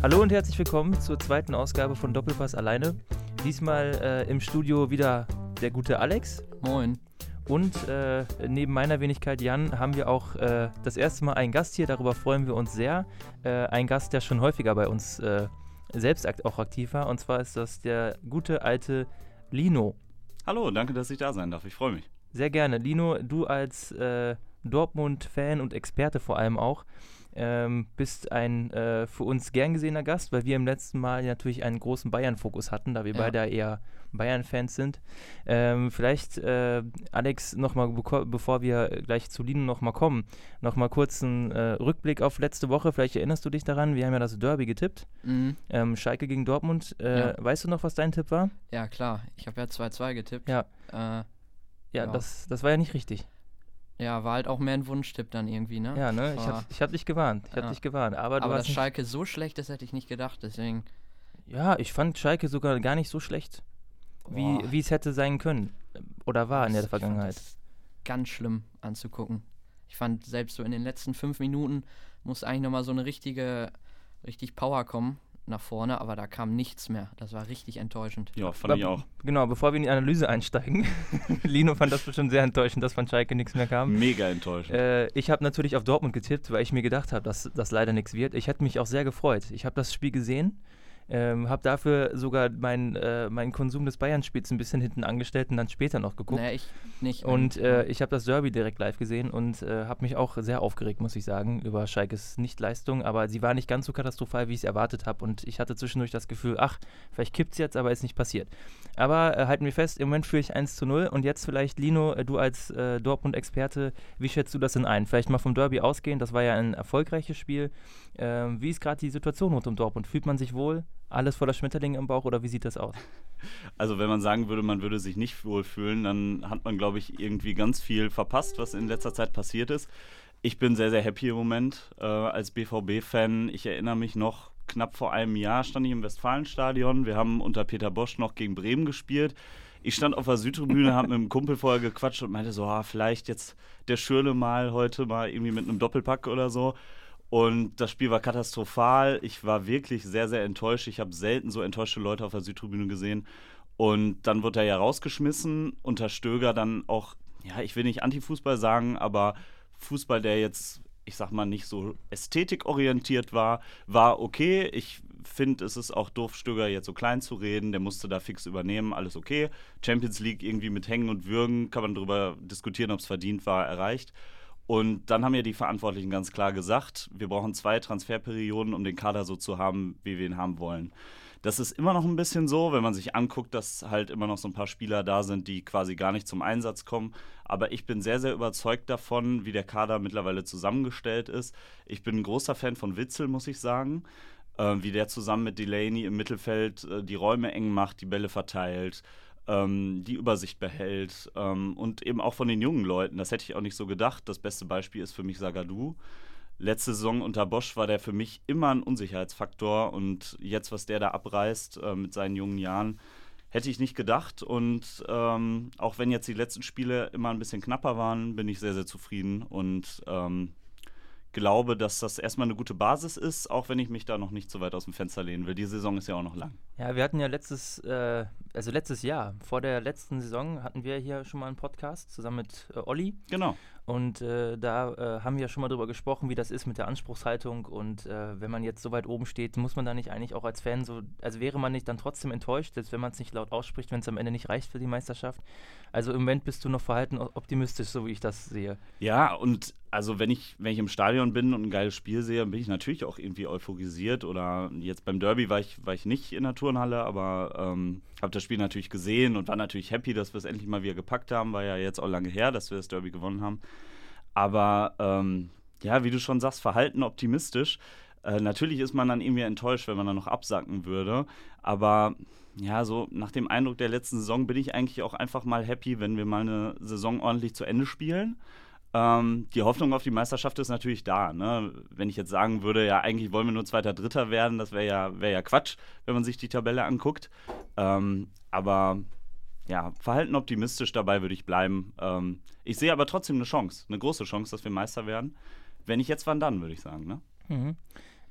Hallo und herzlich willkommen zur zweiten Ausgabe von Doppelpass alleine. Diesmal äh, im Studio wieder der gute Alex. Moin. Und äh, neben meiner Wenigkeit Jan haben wir auch äh, das erste Mal einen Gast hier, darüber freuen wir uns sehr. Äh, ein Gast, der schon häufiger bei uns äh, selbst auch aktiv war. Und zwar ist das der gute alte Lino. Hallo, danke, dass ich da sein darf. Ich freue mich. Sehr gerne. Lino, du als äh, Dortmund-Fan und Experte vor allem auch, ähm, bist ein äh, für uns gern gesehener Gast, weil wir im letzten Mal natürlich einen großen Bayern-Fokus hatten, da wir Ja. beide eher Bayern-Fans sind. Ähm, vielleicht, äh, Alex, nochmal, bevor wir gleich zu Lino nochmal kommen, nochmal kurz einen äh, Rückblick auf letzte Woche. Vielleicht erinnerst du dich daran, wir haben ja das Derby getippt. Mhm. Ähm, Schalke gegen Dortmund. Äh, Ja. Weißt du noch, was dein Tipp war? Ja, klar. Ich habe ja 2-2 getippt. Ja. Äh, Ja, Ja. Das, das war ja nicht richtig. Ja, war halt auch mehr ein Wunschtipp dann irgendwie, ne? Ja, ne? Ich hab, ich hab dich gewarnt. Ich hab Ja. dich gewarnt. Aber, Aber dass Schalke so schlecht ist, hätte ich nicht gedacht. Deswegen. Ja, ich fand Schalke sogar gar nicht so schlecht, wie, wie es hätte sein können. Oder war in der Ich fand Vergangenheit. das Ganz schlimm anzugucken. Ich fand selbst so in den letzten fünf Minuten muss eigentlich nochmal so eine richtige, richtig Power kommen nach vorne, aber da kam nichts mehr. Das war richtig enttäuschend. Ja, fand ich auch. Genau, bevor wir in die Analyse einsteigen. Lino fand das bestimmt sehr enttäuschend, dass von Schalke nichts mehr kam. Mega enttäuschend. Äh, ich habe natürlich auf Dortmund getippt, weil ich mir gedacht habe, dass das leider nichts wird. Ich hätte mich auch sehr gefreut. Ich habe das Spiel gesehen, ähm, habe dafür sogar meinen äh, meinen Konsum des Bayern-Spiels ein bisschen hinten angestellt und dann später noch geguckt. Nee, ich nicht. Und Ähm, äh, ich habe das Derby direkt live gesehen und äh, habe mich auch sehr aufgeregt, muss ich sagen, über Schalkes Nichtleistung. Aber sie war nicht ganz so katastrophal, wie ich es erwartet habe. Und ich hatte zwischendurch das Gefühl, ach, vielleicht kippt es jetzt, aber ist nicht passiert. Aber äh, halten wir fest, im Moment führe ich 1 zu 0. Und jetzt vielleicht, Lino, äh, du als äh, Dortmund-Experte, wie schätzt du das denn ein? Vielleicht mal vom Derby ausgehen, das war ja ein erfolgreiches Spiel. Ähm, wie ist gerade die Situation rund um Dortmund? Fühlt man sich wohl? Alles voller Schmetterlinge im Bauch oder wie sieht das aus? Also wenn man sagen würde, man würde sich nicht wohlfühlen, dann hat man, glaube ich, irgendwie ganz viel verpasst, was in letzter Zeit passiert ist. Ich bin sehr, sehr happy im Moment äh, als BVB-Fan. Ich erinnere mich noch, knapp vor einem Jahr stand ich im Westfalenstadion. Wir haben unter Peter Bosch noch gegen Bremen gespielt. Ich stand auf der Südtribüne, habe mit einem Kumpel vorher gequatscht und meinte so, ah, vielleicht jetzt der Schürle mal heute mal irgendwie mit einem Doppelpack oder so. Und das Spiel war katastrophal. Ich war wirklich sehr, sehr enttäuscht. Ich habe selten so enttäuschte Leute auf der Südtribüne gesehen. Und dann wurde er ja rausgeschmissen. Unter Stöger dann auch, ja, ich will nicht Antifußball sagen, aber Fußball, der jetzt, ich sag mal, nicht so ästhetikorientiert war, war okay. Ich finde, es ist auch doof, Stöger jetzt so klein zu reden. Der musste da fix übernehmen, alles okay. Champions League irgendwie mit Hängen und Würgen, kann man darüber diskutieren, ob es verdient war, erreicht. Und dann haben ja die Verantwortlichen ganz klar gesagt, wir brauchen zwei Transferperioden, um den Kader so zu haben, wie wir ihn haben wollen. Das ist immer noch ein bisschen so, wenn man sich anguckt, dass halt immer noch so ein paar Spieler da sind, die quasi gar nicht zum Einsatz kommen. Aber ich bin sehr, sehr überzeugt davon, wie der Kader mittlerweile zusammengestellt ist. Ich bin ein großer Fan von Witzel, muss ich sagen. Äh, wie der zusammen mit Delaney im Mittelfeld äh, die Räume eng macht, die Bälle verteilt, ähm, die Übersicht behält ähm, und eben auch von den jungen Leuten. Das hätte ich auch nicht so gedacht. Das beste Beispiel ist für mich Sagadu. Letzte Saison unter Bosch war der für mich immer ein Unsicherheitsfaktor und jetzt, was der da abreißt äh, mit seinen jungen Jahren, hätte ich nicht gedacht. Und ähm, auch wenn jetzt die letzten Spiele immer ein bisschen knapper waren, bin ich sehr, sehr zufrieden und ähm, glaube, dass das erstmal eine gute Basis ist, auch wenn ich mich da noch nicht so weit aus dem Fenster lehnen will. Die Saison ist ja auch noch lang. Ja, wir hatten ja letztes, äh, also letztes Jahr, vor der letzten Saison, hatten wir hier schon mal einen Podcast zusammen mit äh, Olli. Genau. Und äh, da äh, haben wir ja schon mal drüber gesprochen, wie das ist mit der Anspruchshaltung. Und äh, wenn man jetzt so weit oben steht, muss man da nicht eigentlich auch als Fan so, also wäre man nicht dann trotzdem enttäuscht, selbst wenn man es nicht laut ausspricht, wenn es am Ende nicht reicht für die Meisterschaft. Also im Moment bist du noch verhalten optimistisch, so wie ich das sehe. Ja, und also wenn ich, wenn ich im Stadion bin und ein geiles Spiel sehe, bin ich natürlich auch irgendwie euphorisiert. Oder jetzt beim Derby war ich, war ich nicht in der Turnhalle, aber ähm, habe das Spiel natürlich gesehen und war natürlich happy, dass wir es endlich mal wieder gepackt haben. War ja jetzt auch lange her, dass wir das Derby gewonnen haben. Aber ähm, ja, wie du schon sagst, verhalten optimistisch. Äh, natürlich ist man dann irgendwie enttäuscht, wenn man dann noch absacken würde. Aber ja, so nach dem Eindruck der letzten Saison bin ich eigentlich auch einfach mal happy, wenn wir mal eine Saison ordentlich zu Ende spielen. Ähm, die Hoffnung auf die Meisterschaft ist natürlich da. Ne? Wenn ich jetzt sagen würde, ja, eigentlich wollen wir nur Zweiter, Dritter werden, das wäre ja, wär ja Quatsch, wenn man sich die Tabelle anguckt. Ähm, aber ja, verhalten optimistisch dabei würde ich bleiben. Ähm, ich sehe aber trotzdem eine Chance, eine große Chance, dass wir Meister werden. Wenn nicht jetzt, wann dann, würde ich sagen. Ne? Mhm.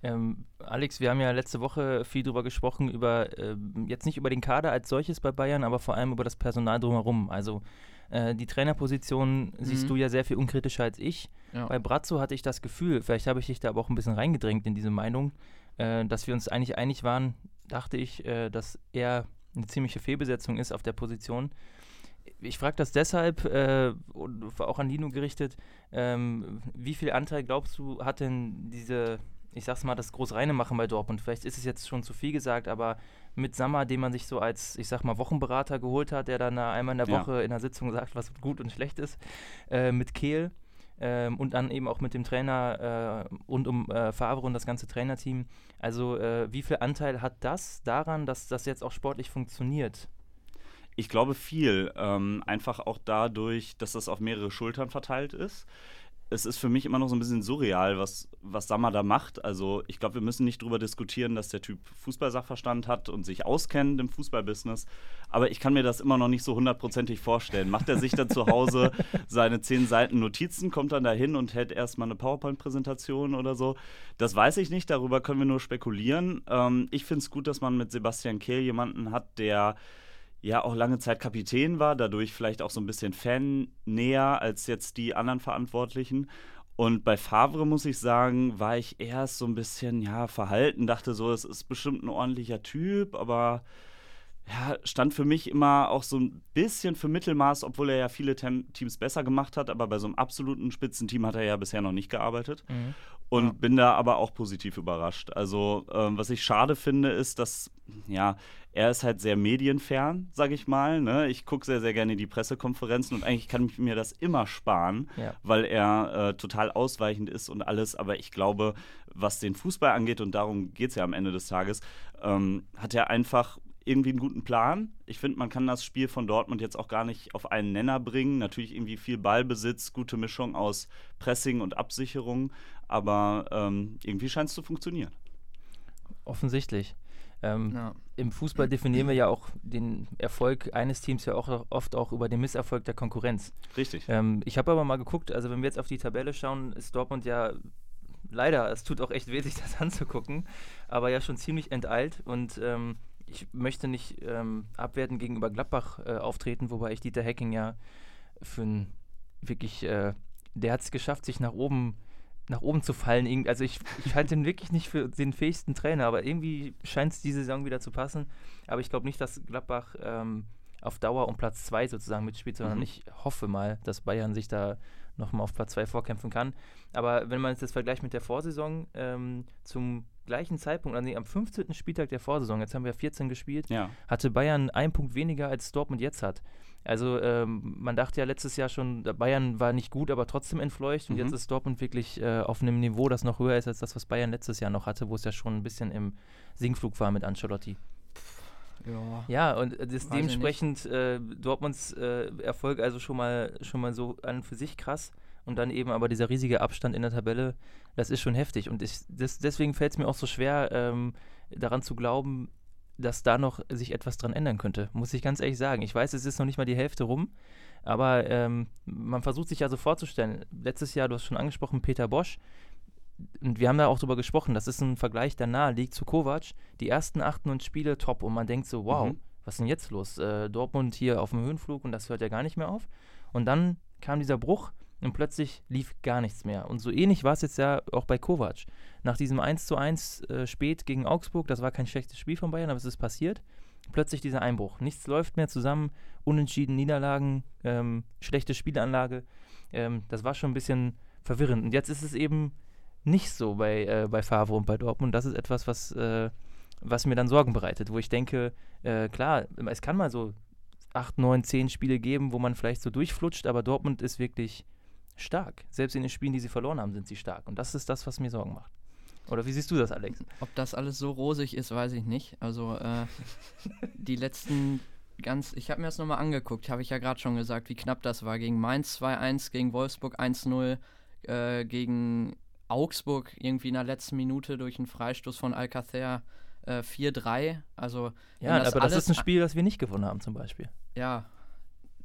Ähm, Alex, wir haben ja letzte Woche viel drüber gesprochen, über äh, jetzt nicht über den Kader als solches bei Bayern, aber vor allem über das Personal drumherum. Also äh, die Trainerposition mhm. siehst du ja sehr viel unkritischer als ich. Ja. Bei Brazzo hatte ich das Gefühl, vielleicht habe ich dich da aber auch ein bisschen reingedrängt in diese Meinung, äh, dass wir uns eigentlich einig waren, dachte ich, äh, dass er eine ziemliche Fehlbesetzung ist auf der Position ich frage das deshalb, äh, auch an Lino gerichtet, ähm, wie viel Anteil glaubst du, hat denn diese, ich sag's mal, das Großreine machen bei Dortmund? Vielleicht ist es jetzt schon zu viel gesagt, aber mit Sammer, den man sich so als, ich sag mal, Wochenberater geholt hat, der dann einmal in der Woche ja. in der Sitzung sagt, was gut und schlecht ist, äh, mit Kehl. Ähm, und dann eben auch mit dem Trainer äh, und um äh, Favre und das ganze Trainerteam. Also äh, wie viel Anteil hat das daran, dass das jetzt auch sportlich funktioniert? Ich glaube viel. Ähm, einfach auch dadurch, dass das auf mehrere Schultern verteilt ist. Es ist für mich immer noch so ein bisschen surreal, was, was Sammer da macht. Also ich glaube, wir müssen nicht darüber diskutieren, dass der Typ Fußballsachverstand hat und sich auskennt im Fußballbusiness. Aber ich kann mir das immer noch nicht so hundertprozentig vorstellen. Macht er sich dann zu Hause seine zehn Seiten Notizen, kommt dann dahin und hält erstmal eine PowerPoint-Präsentation oder so? Das weiß ich nicht, darüber können wir nur spekulieren. Ähm, ich finde es gut, dass man mit Sebastian Kehl jemanden hat, der ja auch lange Zeit Kapitän war, dadurch vielleicht auch so ein bisschen Fan näher als jetzt die anderen Verantwortlichen. Und bei Favre muss ich sagen, war ich erst so ein bisschen ja verhalten, dachte so, es ist bestimmt ein ordentlicher Typ, aber ja, stand für mich immer auch so ein bisschen für Mittelmaß, obwohl er ja viele Tem Teams besser gemacht hat, aber bei so einem absoluten Spitzenteam hat er ja bisher noch nicht gearbeitet. Mhm. Und ja. bin da aber auch positiv überrascht. Also, ähm, was ich schade finde, ist, dass, ja, er ist halt sehr medienfern, sage ich mal. Ne? Ich gucke sehr, sehr gerne die Pressekonferenzen und eigentlich kann ich mir das immer sparen, ja. weil er äh, total ausweichend ist und alles. Aber ich glaube, was den Fußball angeht, und darum geht es ja am Ende des Tages, ähm, hat er einfach irgendwie einen guten Plan. Ich finde, man kann das Spiel von Dortmund jetzt auch gar nicht auf einen Nenner bringen. Natürlich irgendwie viel Ballbesitz, gute Mischung aus Pressing und Absicherung, aber ähm, irgendwie scheint es zu funktionieren. Offensichtlich. Ähm, ja. Im Fußball definieren wir ja auch den Erfolg eines Teams ja auch oft auch über den Misserfolg der Konkurrenz. Richtig. Ähm, ich habe aber mal geguckt, also wenn wir jetzt auf die Tabelle schauen, ist Dortmund ja leider, es tut auch echt weh, sich das anzugucken, aber ja schon ziemlich enteilt und ähm, ich möchte nicht ähm, abwertend gegenüber Gladbach äh, auftreten, wobei ich Dieter Hecking ja für ein wirklich, äh, der hat es geschafft, sich nach oben nach oben zu fallen. Also ich, ich halte ihn wirklich nicht für den fähigsten Trainer, aber irgendwie scheint es diese Saison wieder zu passen. Aber ich glaube nicht, dass Gladbach ähm, auf Dauer um Platz 2 sozusagen mitspielt, sondern mhm. ich hoffe mal, dass Bayern sich da nochmal auf Platz 2 vorkämpfen kann. Aber wenn man jetzt das vergleicht mit der Vorsaison, ähm, zum gleichen Zeitpunkt, also am 15. Spieltag der Vorsaison, jetzt haben wir 14 gespielt, ja. hatte Bayern einen Punkt weniger als Dortmund jetzt hat. Also ähm, man dachte ja letztes Jahr schon, Bayern war nicht gut, aber trotzdem entfleucht. Und mhm. jetzt ist Dortmund wirklich äh, auf einem Niveau, das noch höher ist als das, was Bayern letztes Jahr noch hatte, wo es ja schon ein bisschen im Sinkflug war mit Ancelotti. Ja, ja und das dementsprechend äh, Dortmunds äh, Erfolg also schon mal schon mal so an und für sich krass und dann eben aber dieser riesige Abstand in der Tabelle, das ist schon heftig. Und ich, das, deswegen fällt es mir auch so schwer, ähm, daran zu glauben, dass da noch sich etwas dran ändern könnte, muss ich ganz ehrlich sagen. Ich weiß, es ist noch nicht mal die Hälfte rum, aber ähm, man versucht sich ja so vorzustellen. Letztes Jahr, du hast schon angesprochen, Peter Bosch, und wir haben da auch drüber gesprochen, das ist ein Vergleich, der nahe liegt zu Kovac. Die ersten acht, neun Spiele top und man denkt so, wow, mhm. was ist denn jetzt los? Äh, Dortmund hier auf dem Höhenflug und das hört ja gar nicht mehr auf. Und dann kam dieser Bruch und plötzlich lief gar nichts mehr. Und so ähnlich war es jetzt ja auch bei Kovac. Nach diesem 1 zu 1 äh, spät gegen Augsburg, das war kein schlechtes Spiel von Bayern, aber es ist passiert, plötzlich dieser Einbruch. Nichts läuft mehr zusammen, unentschieden, Niederlagen, ähm, schlechte Spielanlage. Ähm, das war schon ein bisschen verwirrend. Und jetzt ist es eben nicht so bei, äh, bei Favre und bei Dortmund. Das ist etwas, was, äh, was mir dann Sorgen bereitet, wo ich denke, äh, klar, es kann mal so 8, 9, 10 Spiele geben, wo man vielleicht so durchflutscht, aber Dortmund ist wirklich stark. Selbst in den Spielen, die sie verloren haben, sind sie stark. Und das ist das, was mir Sorgen macht. Oder wie siehst du das, Alex? Ob das alles so rosig ist, weiß ich nicht. Also äh, die letzten ganz, ich habe mir das nochmal angeguckt, habe ich ja gerade schon gesagt, wie knapp das war. Gegen Mainz 2-1, gegen Wolfsburg 1-0, äh, gegen Augsburg irgendwie in der letzten Minute durch einen Freistoß von Alcacer äh, 4-3. Also, ja, das aber das ist ein Spiel, das wir nicht gewonnen haben, zum Beispiel. Ja,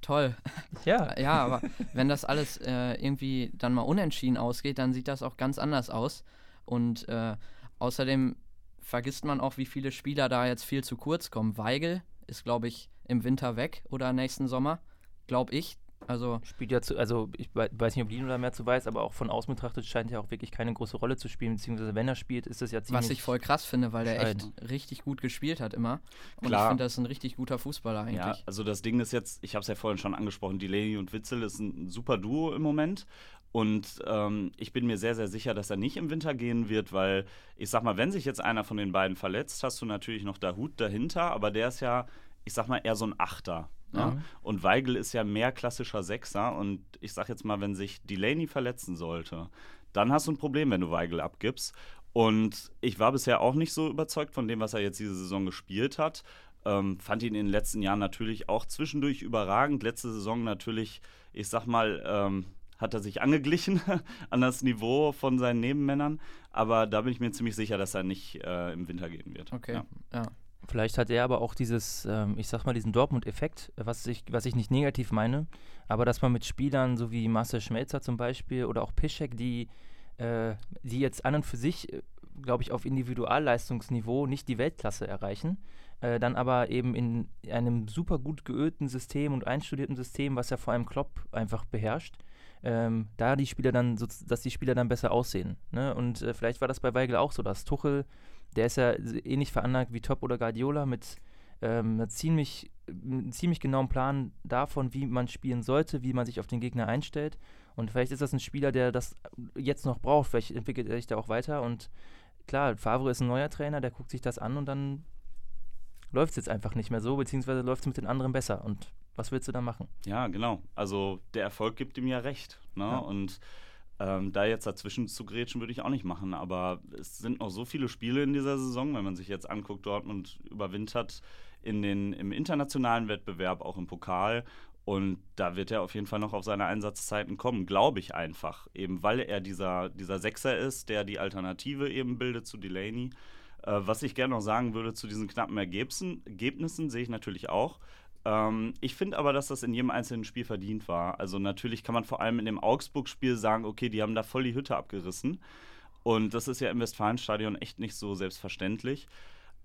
toll. Ja. ja, aber wenn das alles äh, irgendwie dann mal unentschieden ausgeht, dann sieht das auch ganz anders aus. Und äh, Außerdem vergisst man auch, wie viele Spieler da jetzt viel zu kurz kommen. Weigel ist, glaube ich, im Winter weg oder nächsten Sommer. Glaube ich. Also spielt ja zu, also ich weiß nicht, ob Lino da mehr zu weiß, aber auch von außen betrachtet scheint er auch wirklich keine große Rolle zu spielen, beziehungsweise wenn er spielt, ist das ja ziemlich. Was ich voll krass finde, weil der echt richtig gut gespielt hat immer. Und Klar. ich finde, das ist ein richtig guter Fußballer eigentlich. Ja, also das Ding ist jetzt, ich habe es ja vorhin schon angesprochen, Delaney und Witzel ist ein super Duo im Moment. Und ähm, ich bin mir sehr, sehr sicher, dass er nicht im Winter gehen wird, weil ich sag mal, wenn sich jetzt einer von den beiden verletzt, hast du natürlich noch Hut dahinter, aber der ist ja, ich sag mal, eher so ein Achter. Ja. Mhm. Und Weigel ist ja mehr klassischer Sechser. Und ich sag jetzt mal, wenn sich Delaney verletzen sollte, dann hast du ein Problem, wenn du Weigel abgibst. Und ich war bisher auch nicht so überzeugt von dem, was er jetzt diese Saison gespielt hat. Ähm, fand ihn in den letzten Jahren natürlich auch zwischendurch überragend. Letzte Saison natürlich, ich sag mal, ähm, hat er sich angeglichen an das Niveau von seinen Nebenmännern. Aber da bin ich mir ziemlich sicher, dass er nicht äh, im Winter gehen wird. Okay, ja. ja. Vielleicht hat er aber auch dieses, ähm, ich sag mal, diesen Dortmund-Effekt, was ich, was ich nicht negativ meine, aber dass man mit Spielern so wie Marcel Schmelzer zum Beispiel oder auch Piszek, die, äh, die jetzt an und für sich, äh, glaube ich, auf Individualleistungsniveau nicht die Weltklasse erreichen, äh, dann aber eben in einem super gut geölten System und einstudierten System, was ja vor allem Klopp einfach beherrscht, ähm, da die Spieler dann, so, dass die Spieler dann besser aussehen. Ne? Und äh, vielleicht war das bei Weigel auch so, dass Tuchel der ist ja ähnlich veranlagt wie Top oder Guardiola mit ähm, einem ziemlich, einem ziemlich genauen Plan davon, wie man spielen sollte, wie man sich auf den Gegner einstellt. Und vielleicht ist das ein Spieler, der das jetzt noch braucht. Vielleicht entwickelt er sich da auch weiter. Und klar, Favre ist ein neuer Trainer, der guckt sich das an und dann läuft es jetzt einfach nicht mehr so, beziehungsweise läuft es mit den anderen besser. Und was willst du da machen? Ja, genau. Also der Erfolg gibt ihm ja recht. Ne? Ja. Und ähm, da jetzt dazwischen zu grätschen, würde ich auch nicht machen. Aber es sind noch so viele Spiele in dieser Saison, wenn man sich jetzt anguckt, Dortmund überwintert in den, im internationalen Wettbewerb, auch im Pokal. Und da wird er auf jeden Fall noch auf seine Einsatzzeiten kommen, glaube ich einfach. Eben weil er dieser, dieser Sechser ist, der die Alternative eben bildet zu Delaney. Äh, was ich gerne noch sagen würde zu diesen knappen Ergebnissen, Ergebnissen sehe ich natürlich auch. Ähm, ich finde aber, dass das in jedem einzelnen Spiel verdient war. Also natürlich kann man vor allem in dem Augsburg-Spiel sagen, okay, die haben da voll die Hütte abgerissen. Und das ist ja im Westfalenstadion echt nicht so selbstverständlich.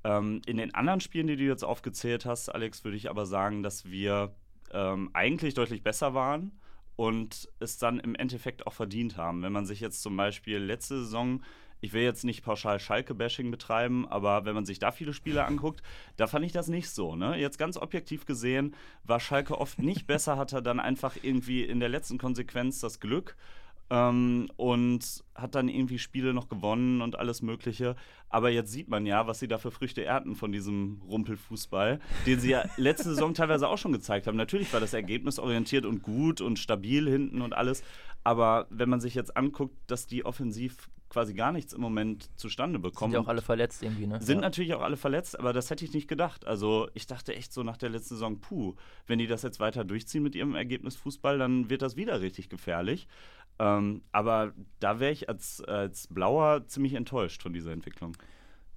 Ähm, in den anderen Spielen, die du jetzt aufgezählt hast, Alex, würde ich aber sagen, dass wir ähm, eigentlich deutlich besser waren und es dann im Endeffekt auch verdient haben. Wenn man sich jetzt zum Beispiel letzte Saison ich will jetzt nicht pauschal Schalke-Bashing betreiben, aber wenn man sich da viele Spiele anguckt, da fand ich das nicht so. Ne? Jetzt ganz objektiv gesehen war Schalke oft nicht besser, hat er dann einfach irgendwie in der letzten Konsequenz das Glück. Ähm, und hat dann irgendwie Spiele noch gewonnen und alles Mögliche. Aber jetzt sieht man ja, was sie da für Früchte ernten von diesem Rumpelfußball, den sie ja letzte Saison teilweise auch schon gezeigt haben. Natürlich war das ergebnisorientiert und gut und stabil hinten und alles. Aber wenn man sich jetzt anguckt, dass die offensiv quasi gar nichts im Moment zustande bekommen. Sind ja auch alle verletzt irgendwie, ne? Sind ja. natürlich auch alle verletzt, aber das hätte ich nicht gedacht. Also ich dachte echt so nach der letzten Saison, puh, wenn die das jetzt weiter durchziehen mit ihrem Ergebnis Fußball, dann wird das wieder richtig gefährlich. Ähm, aber da wäre ich als, als Blauer ziemlich enttäuscht von dieser Entwicklung.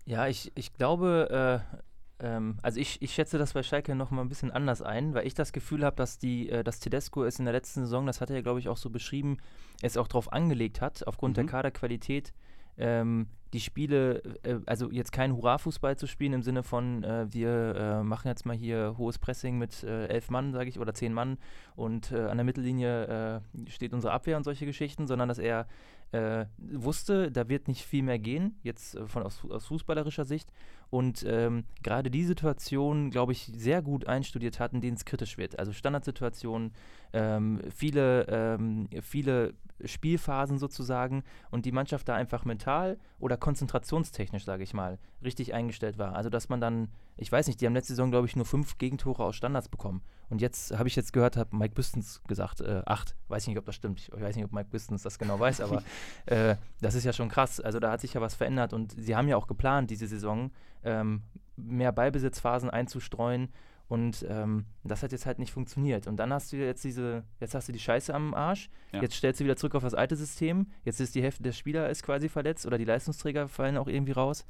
Ja, ich, ich glaube, äh, ähm, also ich, ich schätze das bei Schalke noch mal ein bisschen anders ein, weil ich das Gefühl habe, dass die, äh, dass Tedesco es in der letzten Saison, das hat er ja glaube ich auch so beschrieben, es auch darauf angelegt hat, aufgrund mhm. der Kaderqualität, ähm, die Spiele, äh, also jetzt kein Hurra-Fußball zu spielen im Sinne von, äh, wir äh, machen jetzt mal hier hohes Pressing mit äh, elf Mann, sage ich, oder zehn Mann und äh, an der Mittellinie steht unsere Abwehr und solche Geschichten, sondern dass er wusste, da wird nicht viel mehr gehen, jetzt von aus, aus fußballerischer Sicht und ähm, gerade die Situation, glaube ich, sehr gut einstudiert hat, in denen es kritisch wird. Also Standardsituationen, ähm, viele, ähm, viele Spielphasen sozusagen und die Mannschaft da einfach mental oder konzentrationstechnisch, sage ich mal, richtig eingestellt war. Also dass man dann, ich weiß nicht, die haben letzte Saison, glaube ich, nur fünf Gegentore aus Standards bekommen. Und jetzt habe ich jetzt gehört, hat Mike Bistons gesagt, äh, acht. Weiß nicht, ob das stimmt. Ich weiß nicht, ob Mike Bistons das genau weiß, aber äh, das ist ja schon krass. Also da hat sich ja was verändert und sie haben ja auch geplant, diese Saison ähm, mehr Ballbesitzphasen einzustreuen und ähm, das hat jetzt halt nicht funktioniert. Und dann hast du jetzt diese, jetzt hast du die Scheiße am Arsch, ja. jetzt stellst du wieder zurück auf das alte System, jetzt ist die Hälfte der Spieler ist quasi verletzt oder die Leistungsträger fallen auch irgendwie raus.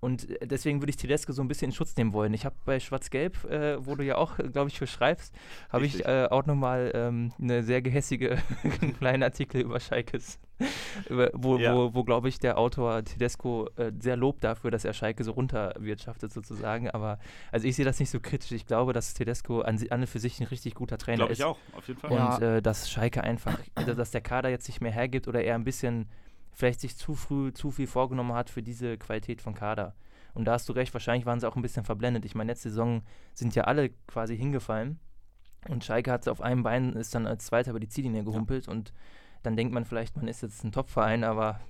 Und äh, deswegen würde ich Tedesco so ein bisschen in Schutz nehmen wollen. Ich habe bei Schwarz-Gelb, äh, wo du ja auch, glaube ich, für schreibst, habe ich äh, auch nochmal ähm, eine sehr gehässige kleinen Artikel über Schalkes, über, wo, ja. wo, wo glaube ich, der Autor Tedesco äh, sehr lobt dafür, dass er Schalke so runterwirtschaftet sozusagen. Aber also ich sehe das nicht so kritisch. Ich glaube, dass Tedesco an, an und für sich ein richtig guter Trainer glaube ist. Glaube ich auch, auf jeden Fall. Und ja. Äh, dass Schalke einfach, also dass der Kader jetzt nicht mehr hergibt oder eher ein bisschen vielleicht sich zu früh zu viel vorgenommen hat für diese Qualität von Kader. Und da hast du recht, wahrscheinlich waren sie auch ein bisschen verblendet. Ich meine, letzte Saison sind ja alle quasi hingefallen. Und Schalke hat auf einem Bein, ist dann als Zweiter über die Ziellinie gehumpelt. Ja. Und dann denkt man vielleicht, man ist jetzt ein Topverein, aber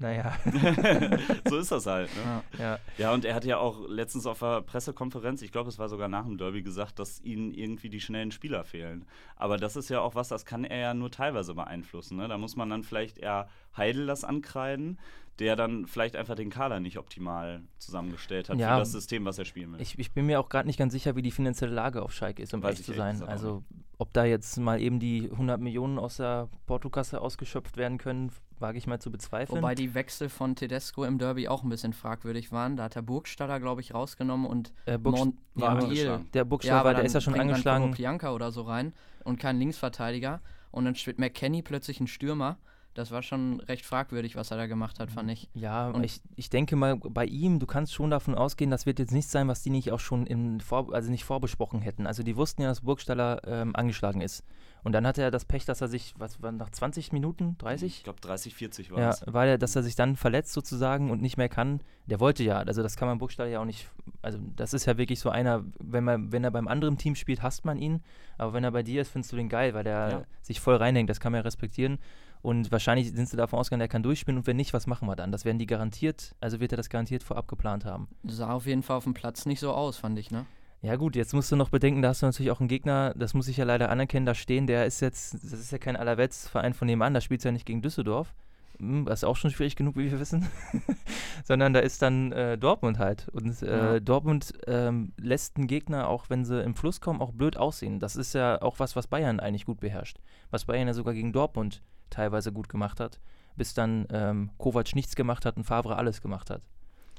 naja. so ist das halt. Ne? Ja. ja, und er hat ja auch letztens auf der Pressekonferenz, ich glaube, es war sogar nach dem Derby, gesagt, dass ihnen irgendwie die schnellen Spieler fehlen. Aber das ist ja auch was, das kann er ja nur teilweise beeinflussen. Ne? Da muss man dann vielleicht eher Heidel das ankreiden, der dann vielleicht einfach den Kader nicht optimal zusammengestellt hat ja, für das System, was er spielen will. Ich, ich bin mir auch gerade nicht ganz sicher, wie die finanzielle Lage auf Schalke ist, um ehrlich zu sein. Also ob da jetzt mal eben die 100 Millionen aus der Portokasse ausgeschöpft werden können, wage ich mal zu bezweifeln. Wobei die Wechsel von Tedesco im Derby auch ein bisschen fragwürdig waren. Da hat der Burgstaller, glaube ich, rausgenommen und äh, Burgst war ja, Der Burgstaller, ja, der ist ja schon angeschlagen. Pianka oder so rein und kein Linksverteidiger. Und dann spielt McKenny plötzlich ein Stürmer das war schon recht fragwürdig, was er da gemacht hat, fand ich. Ja, und ich, ich denke mal, bei ihm, du kannst schon davon ausgehen, das wird jetzt nicht sein, was die nicht auch schon in vor, also nicht vorbesprochen hätten. Also die wussten ja, dass Burgstaller ähm, angeschlagen ist. Und dann hatte er das Pech, dass er sich, was war nach 20 Minuten, 30? Ich glaube 30, 40 war ja, es. Weil er, dass er sich dann verletzt sozusagen und nicht mehr kann. Der wollte ja, also das kann man Burgstaller ja auch nicht, also das ist ja wirklich so einer, wenn man, wenn er beim anderen Team spielt, hasst man ihn. Aber wenn er bei dir ist, findest du den geil, weil der ja. sich voll reinhängt, das kann man ja respektieren. Und wahrscheinlich sind sie davon ausgegangen, er kann durchspielen und wenn nicht, was machen wir dann? Das werden die garantiert, also wird er das garantiert vorab geplant haben. Sah auf jeden Fall auf dem Platz nicht so aus, fand ich, ne? Ja gut, jetzt musst du noch bedenken, da hast du natürlich auch einen Gegner, das muss ich ja leider anerkennen, da stehen, der ist jetzt, das ist ja kein Allerweltsverein von nebenan, da spielt es ja nicht gegen Düsseldorf, hm, das ist auch schon schwierig genug, wie wir wissen, sondern da ist dann äh, Dortmund halt. Und äh, ja. Dortmund ähm, lässt einen Gegner, auch wenn sie im Fluss kommen, auch blöd aussehen. Das ist ja auch was, was Bayern eigentlich gut beherrscht. Was Bayern ja sogar gegen Dortmund teilweise gut gemacht hat, bis dann ähm, Kovac nichts gemacht hat und Favre alles gemacht hat.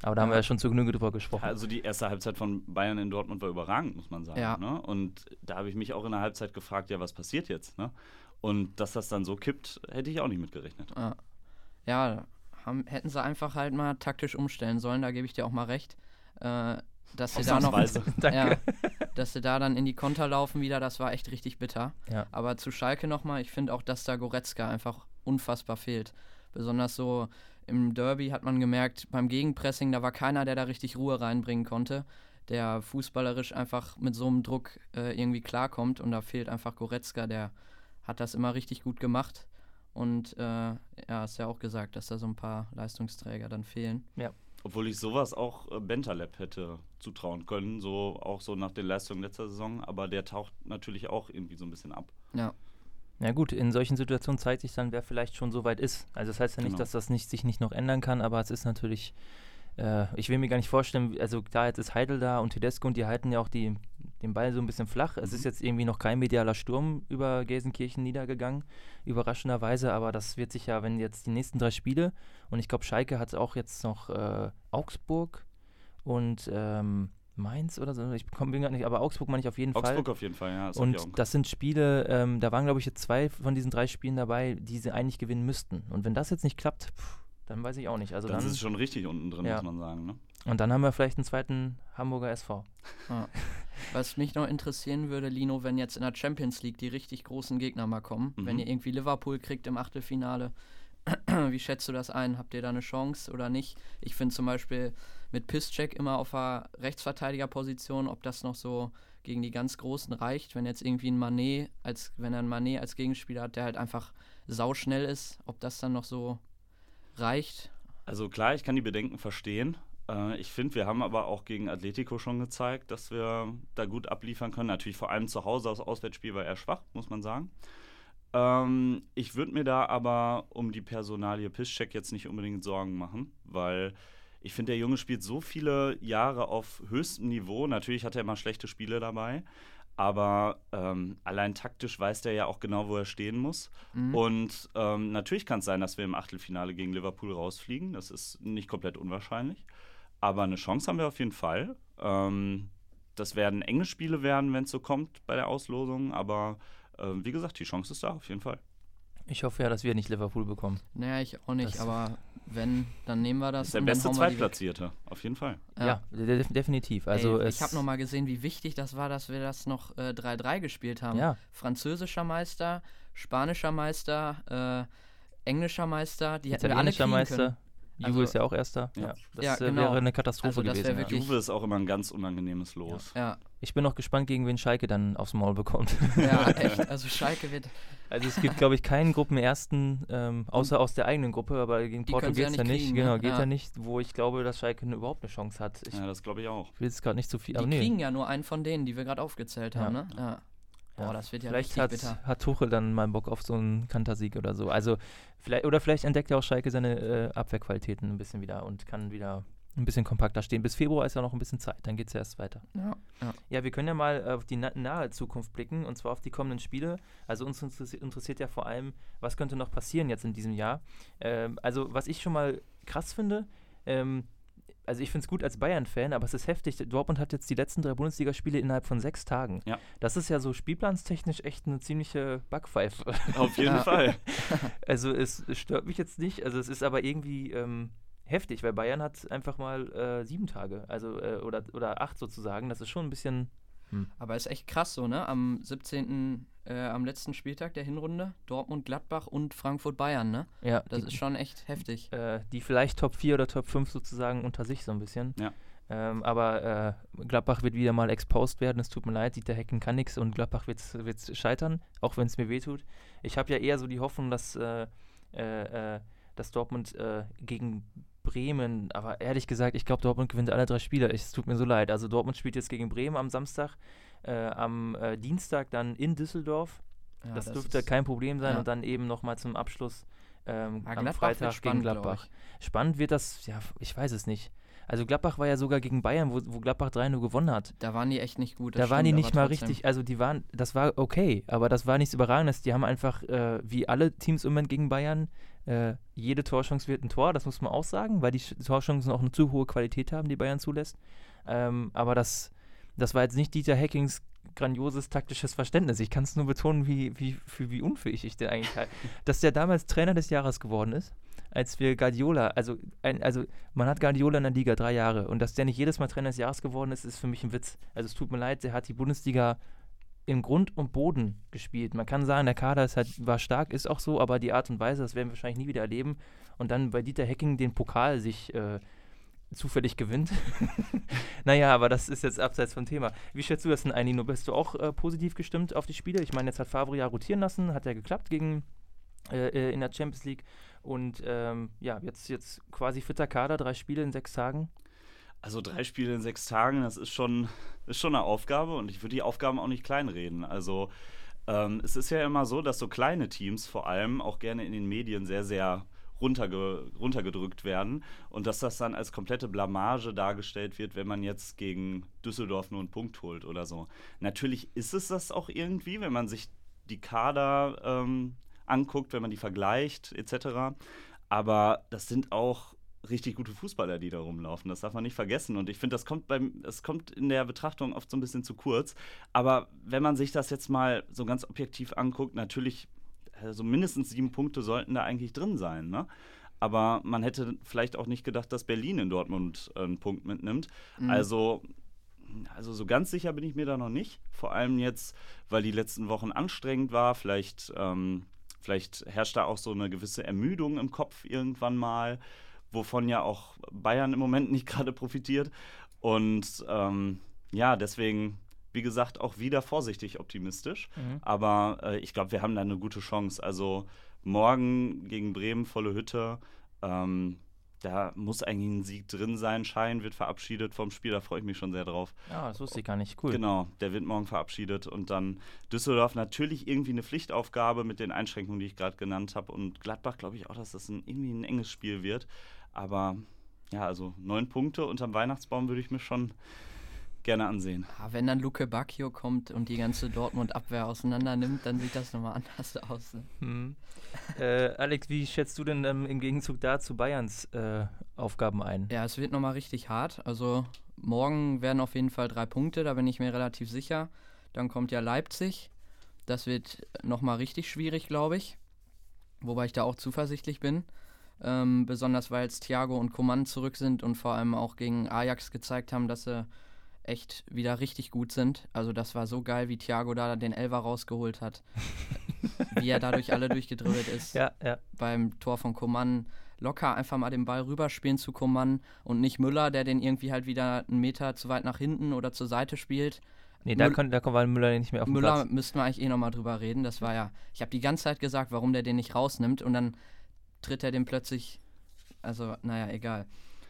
Aber da ja. haben wir ja schon zu Genüge drüber gesprochen. Also die erste Halbzeit von Bayern in Dortmund war überragend, muss man sagen. Ja. Ne? Und da habe ich mich auch in der Halbzeit gefragt, ja, was passiert jetzt? Ne? Und dass das dann so kippt, hätte ich auch nicht mitgerechnet. Ja, ja haben, hätten sie einfach halt mal taktisch umstellen sollen, da gebe ich dir auch mal recht. Äh, dass sie da noch ja, dass sie da dann in die Konter laufen wieder, das war echt richtig bitter. Ja. Aber zu Schalke nochmal, ich finde auch, dass da Goretzka einfach unfassbar fehlt. Besonders so im Derby hat man gemerkt, beim Gegenpressing, da war keiner, der da richtig Ruhe reinbringen konnte, der fußballerisch einfach mit so einem Druck äh, irgendwie klarkommt und da fehlt einfach Goretzka, der hat das immer richtig gut gemacht. Und äh, ja, hast ja auch gesagt, dass da so ein paar Leistungsträger dann fehlen. Ja. Obwohl ich sowas auch äh, Bentaleb hätte zutrauen können, so auch so nach den Leistungen letzter Saison, aber der taucht natürlich auch irgendwie so ein bisschen ab. Ja. Ja gut, in solchen Situationen zeigt sich dann, wer vielleicht schon so weit ist. Also das heißt ja nicht, genau. dass das nicht, sich nicht noch ändern kann, aber es ist natürlich, äh, ich will mir gar nicht vorstellen, also klar, jetzt ist Heidel da und Tedesco und die halten ja auch die, den Ball so ein bisschen flach. Mhm. Es ist mhm. jetzt irgendwie noch kein medialer Sturm über Gelsenkirchen niedergegangen, überraschenderweise, aber das wird sich ja, wenn jetzt die nächsten drei Spiele und ich glaube, Schalke hat auch jetzt noch äh, Augsburg und ähm, Mainz oder so, ich bin gerade nicht, aber Augsburg meine ich auf jeden Augsburg Fall. Augsburg auf jeden Fall, ja. Das und das sind Spiele, ähm, da waren glaube ich jetzt zwei von diesen drei Spielen dabei, die sie eigentlich gewinnen müssten. Und wenn das jetzt nicht klappt, pff, dann weiß ich auch nicht. Also dann, dann ist es schon richtig unten drin, ja. muss man sagen. Ne? Und dann haben wir vielleicht einen zweiten Hamburger SV. Ja. Was mich noch interessieren würde, Lino, wenn jetzt in der Champions League die richtig großen Gegner mal kommen, mhm. wenn ihr irgendwie Liverpool kriegt im Achtelfinale, wie schätzt du das ein? Habt ihr da eine Chance oder nicht? Ich finde zum Beispiel mit Pisscheck immer auf der Rechtsverteidigerposition, ob das noch so gegen die ganz Großen reicht, wenn jetzt irgendwie ein Manet, als wenn er ein Manet als Gegenspieler hat, der halt einfach sauschnell ist, ob das dann noch so reicht. Also klar, ich kann die Bedenken verstehen. Äh, ich finde, wir haben aber auch gegen Atletico schon gezeigt, dass wir da gut abliefern können. Natürlich vor allem zu Hause, das Auswärtsspiel war eher schwach, muss man sagen. Ähm, ich würde mir da aber um die Personalie Pisscheck jetzt nicht unbedingt Sorgen machen, weil ich finde, der Junge spielt so viele Jahre auf höchstem Niveau. Natürlich hat er immer schlechte Spiele dabei, aber ähm, allein taktisch weiß der ja auch genau, wo er stehen muss. Mhm. Und ähm, natürlich kann es sein, dass wir im Achtelfinale gegen Liverpool rausfliegen. Das ist nicht komplett unwahrscheinlich. Aber eine Chance haben wir auf jeden Fall. Ähm, das werden enge Spiele werden, wenn es so kommt bei der Auslosung. Aber äh, wie gesagt, die Chance ist da auf jeden Fall. Ich hoffe ja, dass wir nicht Liverpool bekommen. Naja, ich auch nicht, Das- aber wenn, dann nehmen wir das. Das ist der beste. Zweitplatzierte, auf jeden Fall. Ja, de de definitiv. Also Ey, ich habe nochmal gesehen, wie wichtig das war, dass wir das noch äh, 3-3 gespielt haben. Ja, Französischer Meister, spanischer Meister, äh, englischer Meister, die hätten wir alle kriegen Meister. können. Juve Also- ist ja auch Erster. Ja. Ja. Das Ja, äh, genau. wäre eine Katastrophe Also gewesen. wirklich- ja. Juve ist auch immer ein ganz unangenehmes Los. Ja, Ich bin noch gespannt, gegen wen Schalke dann aufs Maul bekommt. ja, echt. Also Schalke wird. Also es gibt, glaube ich, keinen Gruppenersten, ähm, außer aus der eigenen Gruppe, aber gegen Die Porto können sie ja geht es ja nicht nicht. kriegen, genau, ne? geht ja. Ja. nicht, wo ich glaube, dass Schalke ne- überhaupt eine Chance hat. Ich Ja, das glaube ich auch. will jetzt gerade nicht zu viel. Die nee. kriegen ja nur einen von denen, die wir gerade aufgezählt haben, Ja. ne? Ja. Boah, Ja. das wird ja Vielleicht richtig hat, bitter. hat Tuchel dann mal Bock auf so einen Kantersieg oder so. Also vielleicht, oder vielleicht entdeckt ja auch Schalke seine äh, Abwehrqualitäten ein bisschen wieder und kann wieder ein bisschen kompakter stehen. Bis Februar ist ja noch ein bisschen Zeit, dann geht es ja erst weiter. Ja, ja. Ja, wir können ja mal auf die na nahe Zukunft blicken und zwar auf die kommenden Spiele. Also uns interessi interessiert ja vor allem, was könnte noch passieren jetzt in diesem Jahr. Ähm, also was ich schon mal krass finde, ähm, also ich finde es gut als Bayern-Fan, aber es ist heftig. Dortmund hat jetzt die letzten drei Bundesligaspiele innerhalb von sechs Tagen. Ja. Das ist ja so spielplanstechnisch echt eine ziemliche Backpfeife. Auf jeden Ja. Fall. Also es, es stört mich jetzt nicht. Also es ist aber irgendwie ähm, heftig, weil Bayern hat einfach mal äh, sieben Tage, also äh, oder, oder acht sozusagen. Das ist schon ein bisschen. Aber ist echt krass so, ne? Am 17., äh, am letzten Spieltag der Hinrunde, Dortmund, Gladbach und Frankfurt-Bayern, ne? Ja, Das die, ist schon echt heftig. äh, die vielleicht Top 4 oder Top 5 sozusagen unter sich so ein bisschen. Ja. Ähm, aber äh, Gladbach wird wieder mal exposed werden. Es tut mir leid, Dieter Hecken kann nichts und Gladbach wird es scheitern, auch wenn es mir wehtut. Ich habe ja eher so die Hoffnung, dass, äh, dass Dortmund äh, gegen Bremen, aber ehrlich gesagt, ich glaube, Dortmund gewinnt alle drei Spiele. Ich- Es tut mir so leid. Also Dortmund spielt jetzt gegen Bremen am Samstag, äh, am äh, Dienstag dann in Düsseldorf. Ja, das, dürfte ist- kein Problem sein ja. und dann eben nochmal zum Abschluss ähm, Ja, am Freitag gegen spannend, glaub Gladbach. Spannend wird das, ja, ich weiß es nicht. Also Gladbach war ja sogar gegen Bayern, wo, wo Gladbach 3-0 gewonnen hat. Da waren die echt nicht gut. Da das waren die stimmt, nicht mal trotzdem. richtig, also die waren, das war okay, aber das war nichts Überragendes. Die haben einfach, äh, wie alle Teams im Moment gegen Bayern, äh, jede Torchance wird ein Tor, das muss man auch sagen, weil die Torchancen auch eine zu hohe Qualität haben, die Bayern zulässt. Ähm, aber das, das war jetzt nicht Dieter Hackings grandioses taktisches Verständnis. Ich kann es nur betonen, wie, wie, für, wie unfähig ich den eigentlich halte. Dass der damals Trainer des Jahres geworden ist, als wir Guardiola, also, ein, also man hat Guardiola in der Liga drei Jahre und dass der nicht jedes Mal Trainer des Jahres geworden ist, ist für mich ein Witz. Also es tut mir leid, der hat die Bundesliga im Grund und Boden gespielt. Man kann sagen, der Kader ist halt, war stark, ist auch so, aber die Art und Weise, das werden wir wahrscheinlich nie wieder erleben. Und dann bei Dieter Hecking den Pokal sich äh, zufällig gewinnt. naja, aber das ist jetzt abseits vom Thema. Wie schätzt du das denn ein, Nino? Bist du auch äh, positiv gestimmt auf die Spiele? Ich meine, jetzt hat Favre ja rotieren lassen, hat ja geklappt gegen äh, äh, in der Champions League. Und ähm, ja, jetzt, jetzt quasi fitter Kader, drei Spiele in sechs Tagen. Also drei Spiele in sechs Tagen, das ist schon, ist schon eine Aufgabe und ich würde die Aufgaben auch nicht kleinreden. Also ähm, es ist ja immer so, dass so kleine Teams vor allem auch gerne in den Medien sehr, sehr runterge runtergedrückt werden und dass das dann als komplette Blamage dargestellt wird, wenn man jetzt gegen Düsseldorf nur einen Punkt holt oder so. Natürlich ist es das auch irgendwie, wenn man sich die Kader ähm, anguckt, wenn man die vergleicht etc. Aber das sind auch richtig gute Fußballer, die da rumlaufen. Das darf man nicht vergessen. Und ich finde, das kommt beim, das kommt in der Betrachtung oft so ein bisschen zu kurz. Aber wenn man sich das jetzt mal so ganz objektiv anguckt, natürlich, also mindestens sieben Punkte sollten da eigentlich drin sein. Ne? Aber man hätte vielleicht auch nicht gedacht, dass Berlin in Dortmund äh, einen Punkt mitnimmt. Mhm. Also, also so ganz sicher bin ich mir da noch nicht. Vor allem jetzt, weil die letzten Wochen anstrengend war. Vielleicht, ähm, vielleicht herrscht da auch so eine gewisse Ermüdung im Kopf irgendwann mal wovon ja auch Bayern im Moment nicht gerade profitiert. Und ähm, ja, deswegen, wie gesagt, auch wieder vorsichtig optimistisch. Mhm. Aber äh, ich glaube, wir haben da eine gute Chance. Also morgen gegen Bremen, volle Hütte. Ähm, da muss eigentlich ein Sieg drin sein. Schein wird verabschiedet vom Spiel, da freue ich mich schon sehr drauf. Ja, das wusste ich gar nicht. Cool. Genau, der wird morgen verabschiedet und dann Düsseldorf natürlich irgendwie eine Pflichtaufgabe mit den Einschränkungen, die ich gerade genannt habe. Und Gladbach glaube ich auch, dass das ein, irgendwie ein enges Spiel wird. Aber ja, also neun Punkte unterm Weihnachtsbaum würde ich mir schon, gerne ansehen. Ah, wenn dann Luke Bacchio kommt und die ganze Dortmund-Abwehr auseinander nimmt, dann sieht das nochmal anders aus. Ne? Mhm. Äh, Alex, wie schätzt du denn ähm, im Gegenzug dazu Bayerns äh, Aufgaben ein? Ja, es wird nochmal richtig hart. Also morgen werden auf jeden Fall drei Punkte, da bin ich mir relativ sicher. Dann kommt ja Leipzig. Das wird nochmal richtig schwierig, glaube ich. Wobei ich da auch zuversichtlich bin. Ähm, besonders weil es Thiago und Coman zurück sind und vor allem auch gegen Ajax gezeigt haben, dass sie echt wieder richtig gut sind. Also das war so geil, wie Thiago da den Elver rausgeholt hat. wie er dadurch alle durchgedribbelt ist. Ja, ja. Beim Tor von Coman locker einfach mal den Ball rüberspielen zu Coman und nicht Müller, der den irgendwie halt wieder einen Meter zu weit nach hinten oder zur Seite spielt. Nee, da, kon, da kommt weil Müller nicht mehr auf den Müller Platz. müssten wir eigentlich eh nochmal drüber reden. Das war ja, ich habe die ganze Zeit gesagt, warum der den nicht rausnimmt und dann tritt er den plötzlich, also naja, egal.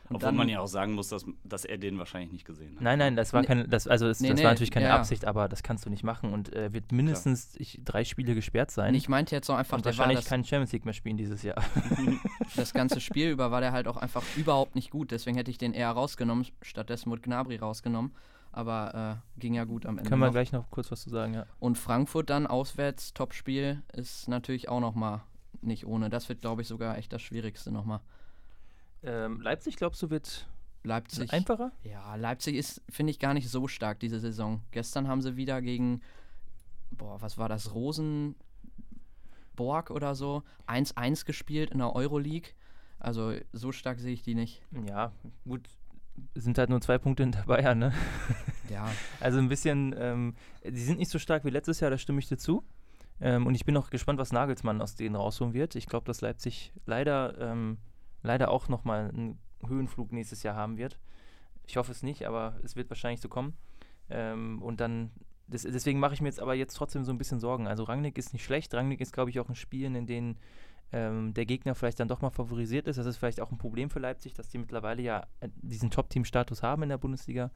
Und Obwohl dann- man ja auch sagen muss, dass, dass er den wahrscheinlich nicht gesehen hat. Nein, nein, das war Nee. keine, das, also das, Nee, das nee, war natürlich keine ja. Absicht, aber das kannst du nicht machen und äh, wird mindestens ich, drei Spiele gesperrt sein. Ich meinte jetzt so einfach, und der war wahrscheinlich das, kein Champions League mehr spielen dieses Jahr. das ganze Spiel über war der halt auch einfach überhaupt nicht gut. Deswegen hätte ich den eher rausgenommen. Stattdessen wurde Gnabry rausgenommen. Aber äh, ging ja gut am Ende. Können wir noch. gleich noch kurz was zu sagen, ja. Und Frankfurt dann auswärts, Topspiel, ist natürlich auch nochmal nicht ohne. Das wird, glaube ich, sogar echt das Schwierigste nochmal. Ähm, Leipzig, glaubst du, wird Leipzig. einfacher? Ja, Leipzig ist, finde ich, gar nicht so stark diese Saison. Gestern haben sie wieder gegen, boah, was war das, Rosenborg oder so, 1-1 gespielt in der Euroleague. Also so stark sehe ich die nicht. Ja, gut. Sind halt nur zwei Punkte hinter Bayern, ne? Ja, Also ein bisschen, ähm, die sind nicht so stark wie letztes Jahr, da stimme ich dir zu. Ähm, und ich bin auch gespannt, was Nagelsmann aus denen rausholen wird. Ich glaube, dass Leipzig leider, ähm, leider auch nochmal einen Höhenflug nächstes Jahr haben wird. Ich hoffe es nicht, aber es wird wahrscheinlich so kommen. Ähm, und dann, des, deswegen mache ich mir jetzt aber jetzt trotzdem so ein bisschen Sorgen. Also Rangnick ist nicht schlecht. Rangnick ist, glaube ich, auch in Spielen, in denen ähm, der Gegner vielleicht dann doch mal favorisiert ist. Das ist vielleicht auch ein Problem für Leipzig, dass die mittlerweile ja äh, diesen Top-Team-Status haben in der Bundesliga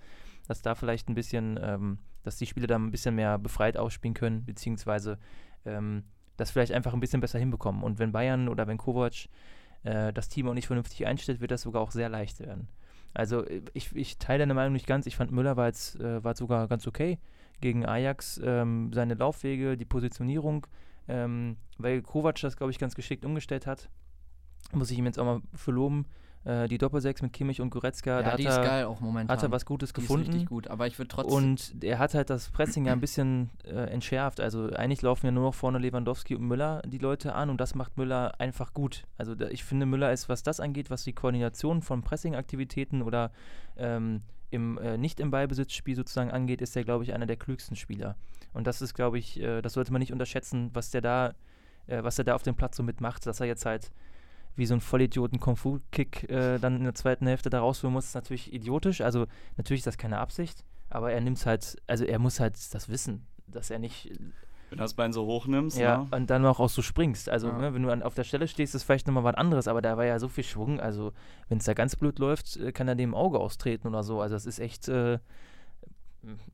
dass da vielleicht ein bisschen, ähm, dass die Spieler da ein bisschen mehr befreit ausspielen können, beziehungsweise ähm, das vielleicht einfach ein bisschen besser hinbekommen. Und wenn Bayern oder wenn Kovac äh, das Team auch nicht vernünftig einstellt, wird das sogar auch sehr leicht werden. Also äh, ich, ich teile deine Meinung nicht ganz. Ich fand Müller war jetzt, äh, war sogar ganz okay gegen Ajax. Ähm, seine Laufwege, die Positionierung, ähm, weil Kovac das, glaube ich, ganz geschickt umgestellt hat. Muss ich ihm jetzt auch mal für loben. Äh, die Doppelsechs mit Kimmich und Goretzka, da ja hat die er, ist geil auch momentan. hat er was Gutes die gefunden. richtig gut, aber ich würde trotzdem. Und er hat halt das Pressing ja ein bisschen äh, entschärft. Also eigentlich laufen ja nur noch vorne Lewandowski und Müller die Leute an und das macht Müller einfach gut. Also da, ich finde, Müller ist, was das angeht, was die Koordination von Pressing-Aktivitäten oder ähm, im, äh, nicht im Ballbesitzspiel sozusagen angeht, ist er, glaube ich, einer der klügsten Spieler. Und das ist, glaube ich, äh, das sollte man nicht unterschätzen, was der da, äh, was er da auf dem Platz so mitmacht, dass er jetzt halt wie so ein Vollidioten Kung-Fu-Kick äh, dann in der zweiten Hälfte da rausholen muss, ist natürlich idiotisch. Also natürlich ist das keine Absicht, aber er nimmt halt, also er muss halt das wissen, dass er nicht, Wenn du das Bein so hoch nimmst, ja, ne? und dann auch, auch so springst. Also Ja. ne, wenn du an, auf der Stelle stehst, ist vielleicht nochmal was anderes, aber da war ja so viel Schwung, also wenn es da ganz blöd läuft, äh, kann er dem Auge austreten oder so. Also das ist echt, äh,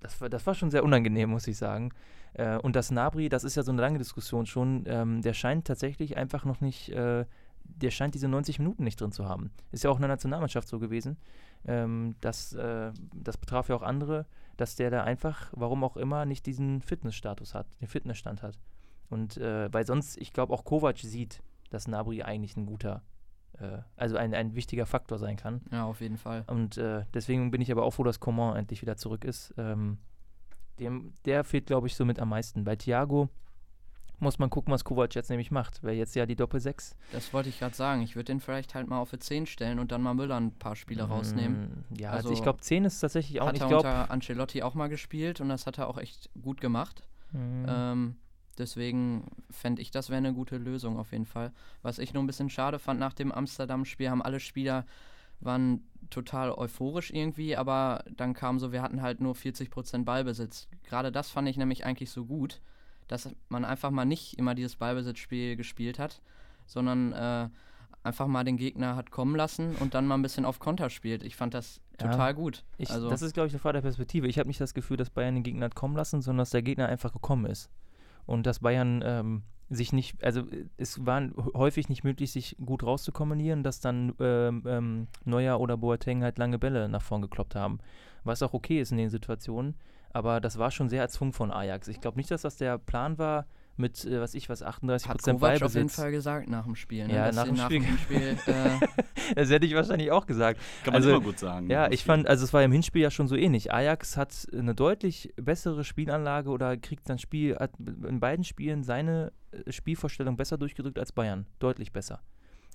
das, war, das war schon sehr unangenehm, muss ich sagen. Äh, und das Nabri, das ist ja so eine lange Diskussion schon, ähm, der scheint tatsächlich einfach noch nicht, äh, der scheint diese 90 Minuten nicht drin zu haben. Ist ja auch in der Nationalmannschaft so gewesen. Ähm, das, äh, das betraf ja auch andere, dass der da einfach, warum auch immer, nicht diesen Fitnessstatus hat, den Fitnessstand hat. Und äh, weil sonst, ich glaube, auch Kovac sieht, dass Nabri eigentlich ein guter, äh, also ein, ein wichtiger Faktor sein kann. ja, auf jeden Fall. Und äh, deswegen bin ich aber auch froh, dass Coman endlich wieder zurück ist. Ähm, dem, der fehlt, glaube ich, somit am meisten. Bei Thiago muss man gucken, was Kovac jetzt nämlich macht, weil jetzt ja die Doppel-6. Das wollte ich gerade sagen. Ich würde den vielleicht halt mal auf die 10 stellen und dann mal Müller ein paar Spiele rausnehmen. Mm, Ja, also, Also ich glaube, 10 ist tatsächlich auch Hat nicht. er Ich glaube, unter Ancelotti auch mal gespielt und das hat er auch echt gut gemacht. Mhm. Ähm, deswegen fände ich, das wäre eine gute Lösung auf jeden Fall. Was ich nur ein bisschen schade fand nach dem Amsterdam-Spiel, haben alle Spieler waren total euphorisch irgendwie, aber dann kam so, wir hatten halt nur 40% Ballbesitz. Gerade das fand ich nämlich eigentlich so gut, dass man einfach mal nicht immer dieses Ballbesitzspiel gespielt hat, sondern äh, einfach mal den Gegner hat kommen lassen und dann mal ein bisschen auf Konter spielt. Ich fand das Ja. total gut. Ich, also, das ist, glaube ich, eine Frage der Perspektive. Ich habe nicht das Gefühl, dass Bayern den Gegner hat kommen lassen, sondern dass der Gegner einfach gekommen ist. Und dass Bayern ähm, sich nicht, also äh, es war häufig nicht möglich, sich gut rauszukombinieren, dass dann ähm, ähm, Neuer oder Boateng halt lange Bälle nach vorn gekloppt haben. was auch okay ist in den Situationen. Aber das war schon sehr erzwungen von Ajax. Ich glaube nicht, dass das der Plan war, mit, äh, was ich was, 38 Hat Prozent Kovac Ballbesitz. auf jeden Fall gesagt nach dem Spiel. Ne? Ja, nach sie dem Spiel. Spiel äh, das hätte ich wahrscheinlich auch gesagt. Kann man Also, immer gut sagen. Ja, ich fand, also es war im Hinspiel ja schon so ähnlich. Ajax hat eine deutlich bessere Spielanlage oder kriegt sein Spiel, hat in beiden Spielen seine äh, Spielvorstellung besser durchgedrückt als Bayern. Deutlich besser.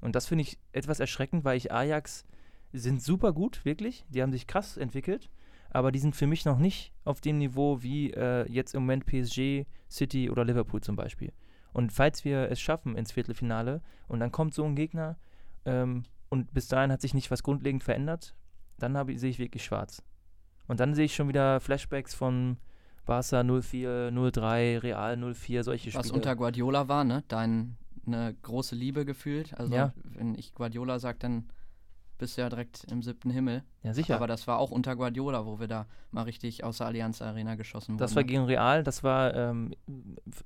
Und das finde ich etwas erschreckend, weil ich Ajax sind super gut, wirklich. Die haben sich krass entwickelt. Aber die sind für mich noch nicht auf dem Niveau wie äh, jetzt im Moment PSG, City oder Liverpool zum Beispiel. Und falls wir es schaffen ins Viertelfinale und dann kommt so ein Gegner ähm, und bis dahin hat sich nicht was grundlegend verändert, dann habe ich- sehe ich wirklich schwarz. Und dann sehe ich schon wieder Flashbacks von Barca 04, 03, Real 04, solche was Spiele. unter Guardiola war, ne? Dein eine große Liebe gefühlt. Also Ja. wenn ich Guardiola sage, dann bist du ja direkt im siebten Himmel. ja, sicher. Aber das war auch unter Guardiola, wo wir da mal richtig aus der Allianz Arena geschossen wurden. Das war gegen Real, das war, ähm,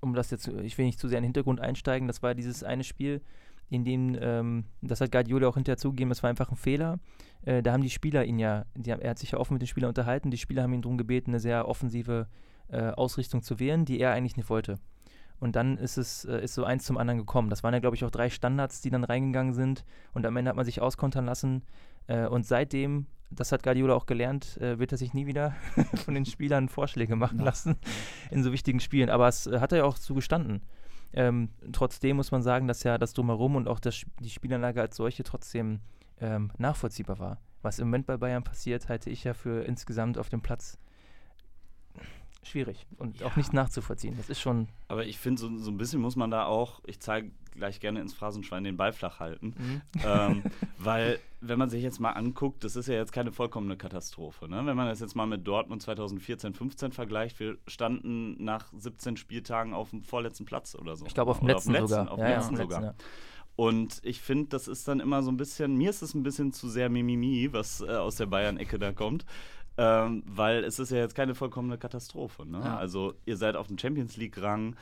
um das jetzt, ich will nicht zu sehr in den Hintergrund einsteigen, das war dieses eine Spiel, in dem, ähm, das hat Guardiola auch hinterher zugegeben, das war einfach ein Fehler. Äh, da haben die Spieler ihn ja, die haben, er hat sich ja offen mit den Spielern unterhalten, die Spieler haben ihn darum gebeten, eine sehr offensive äh, Ausrichtung zu wählen, die er eigentlich nicht wollte. Und dann ist es äh, ist so eins zum anderen gekommen. Das waren ja, glaube ich, auch drei Standards, die dann reingegangen sind. Und am Ende hat man sich auskontern lassen. Äh, und seitdem, das hat Guardiola auch gelernt, äh, wird er sich nie wieder von den Spielern Vorschläge machen Ja. lassen in so wichtigen Spielen. Aber es hat er ja auch zugestanden. Ähm, trotzdem muss man sagen, dass ja das Drumherum und auch das, die Spielanlage als solche trotzdem ähm, nachvollziehbar war. Was im Moment bei Bayern passiert, halte ich ja für insgesamt auf dem Platz schwierig und auch Ja. nicht nachzuvollziehen. Das ist schon. Aber ich finde, so, so ein bisschen muss man da auch, ich zeige gleich gerne ins Phrasenschwein, den Ball flach halten. ähm, weil, wenn man sich jetzt mal anguckt, das ist ja jetzt keine vollkommene Katastrophe. Ne? Wenn man das jetzt mal mit Dortmund 2014, 15 vergleicht, wir standen nach 17 Spieltagen auf dem vorletzten Platz oder so. Ich glaube, auf dem Oder letzten sogar. Auf ja, dem ja, letzten dem sogar. letzten, ja. Und ich finde, das ist dann immer so ein bisschen, mir ist es ein bisschen zu sehr Mimimi, was äh, aus der Bayern-Ecke da kommt. Ähm, weil es ist ja jetzt keine vollkommene Katastrophe. Ne? Ja. Also ihr seid auf dem Champions League-Rang,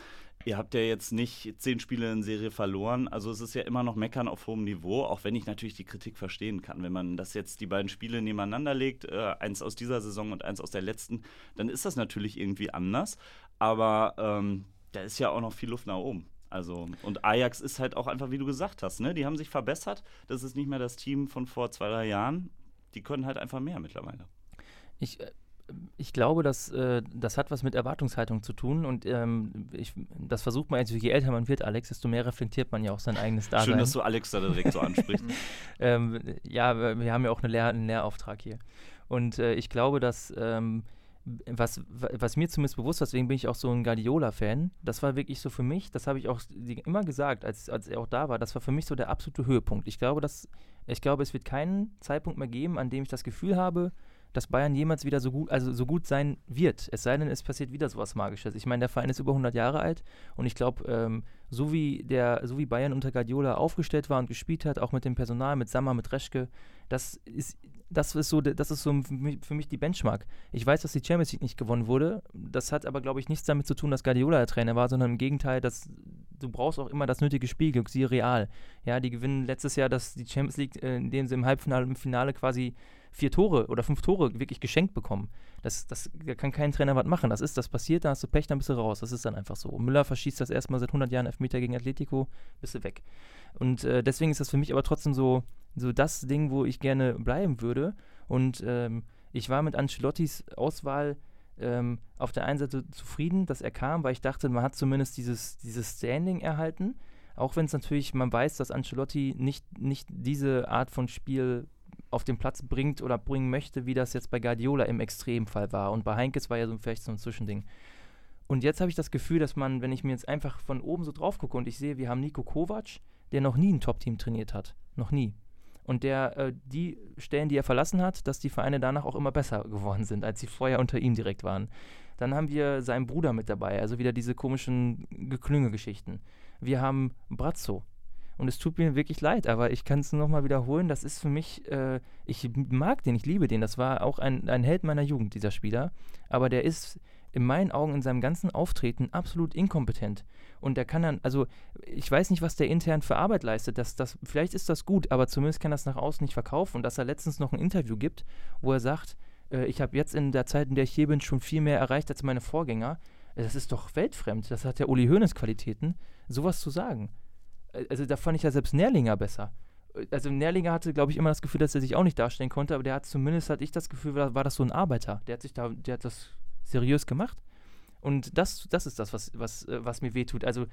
ihr habt ja jetzt nicht zehn Spiele in Serie verloren. Also es ist ja immer noch Meckern auf hohem Niveau, auch wenn ich natürlich die Kritik verstehen kann. Wenn man das jetzt die beiden Spiele nebeneinander legt, äh, eins aus dieser Saison und eins aus der letzten, dann ist das natürlich irgendwie anders. Aber ähm, da ist ja auch noch viel Luft nach oben. Also, und Ajax ist halt auch einfach, wie du gesagt hast, ne? Die haben sich verbessert. Das ist nicht mehr das Team von vor zwei, drei Jahren. Die können halt einfach mehr mittlerweile. Ich, äh, ich glaube, dass, äh, das hat was mit Erwartungshaltung zu tun und ähm, ich, das versucht man, also je älter man wird, Alex, desto mehr reflektiert man ja auch sein eigenes Dasein. Schön, dass du Alex da direkt so ansprichst. ähm, ja, wir haben ja auch eine Lehr einen Lehrauftrag hier. Und äh, ich glaube, dass ähm, was, wa- was mir zumindest bewusst war, deswegen bin ich auch so ein Guardiola-Fan, das war wirklich so für mich, das habe ich auch immer gesagt, als, als er auch da war, das war für mich so der absolute Höhepunkt. Ich glaube, dass, ich glaube, es wird keinen Zeitpunkt mehr geben, an dem ich das Gefühl habe, dass Bayern jemals wieder so gut, also so gut sein wird. Es sei denn, es passiert wieder sowas Magisches. Ich meine, der Verein ist über 100 Jahre alt und ich glaube, ähm, so wie der, so wie Bayern unter Guardiola aufgestellt war und gespielt hat, auch mit dem Personal, mit Sammer, mit Reschke, das ist, das ist so, das ist so für mich die Benchmark. Ich weiß, dass die Champions League nicht gewonnen wurde. Das hat aber, glaube ich, nichts damit zu tun, dass Guardiola der Trainer war, sondern im Gegenteil, dass du brauchst auch immer das nötige Spielglück, siehe Real. Ja, die gewinnen letztes Jahr das, die Champions League, äh, indem sie im Halbfinale im Finale quasi vier Tore oder fünf Tore wirklich geschenkt bekommen. Das, das, da kann kein Trainer was machen. Das ist, das passiert, da hast du Pech, dann bist du raus. Das ist dann einfach so. Müller verschießt das erstmal seit 100 Jahren Elfmeter gegen Atletico, bist du weg. Und äh, deswegen ist das für mich aber trotzdem so, so das Ding, wo ich gerne bleiben würde. Und ähm, ich war mit Ancelottis Auswahl ähm, auf der einen Seite zufrieden, dass er kam, weil ich dachte, man hat zumindest dieses, dieses Standing erhalten. Auch wenn es natürlich, man weiß, dass Ancelotti nicht, nicht diese Art von Spiel auf den Platz bringt oder bringen möchte, wie das jetzt bei Guardiola im Extremfall war. Und bei Heinkes war ja so vielleicht so ein Zwischending. Und jetzt habe ich das Gefühl, dass man, wenn ich mir jetzt einfach von oben so drauf gucke und ich sehe, wir haben Nico Kovac, der noch nie ein Top-Team trainiert hat. Noch nie. Und der äh, die Stellen, die er verlassen hat, dass die Vereine danach auch immer besser geworden sind, als sie vorher unter ihm direkt waren. Dann haben wir seinen Bruder mit dabei, also wieder diese komischen Geklünge-Geschichten. Wir haben Brazzo. Und es tut mir wirklich leid, aber ich kann es nur nochmal wiederholen. Das ist für mich, äh, ich mag den, ich liebe den. Das war auch ein, ein Held meiner Jugend, dieser Spieler. Aber der ist in meinen Augen in seinem ganzen Auftreten absolut inkompetent. Und der kann dann, also ich weiß nicht, was der intern für Arbeit leistet. Das, das, vielleicht ist das gut, aber zumindest kann das nach außen nicht verkaufen. Und dass er letztens noch ein Interview gibt, wo er sagt, äh, ich habe jetzt in der Zeit, in der ich hier bin, schon viel mehr erreicht als meine Vorgänger. Äh, das ist doch weltfremd. Das hat ja Uli Hoeneß Qualitäten, sowas zu sagen. Äh, also da fand ich ja selbst Nährlinger besser. Äh, also Nährlinger hatte, glaube ich, immer das Gefühl, dass er sich auch nicht darstellen konnte, aber der hat zumindest, hatte ich das Gefühl, war, war das so ein Arbeiter. Der hat sich da, der hat das seriös gemacht. Und das, das ist das, was, was, was mir wehtut. Also,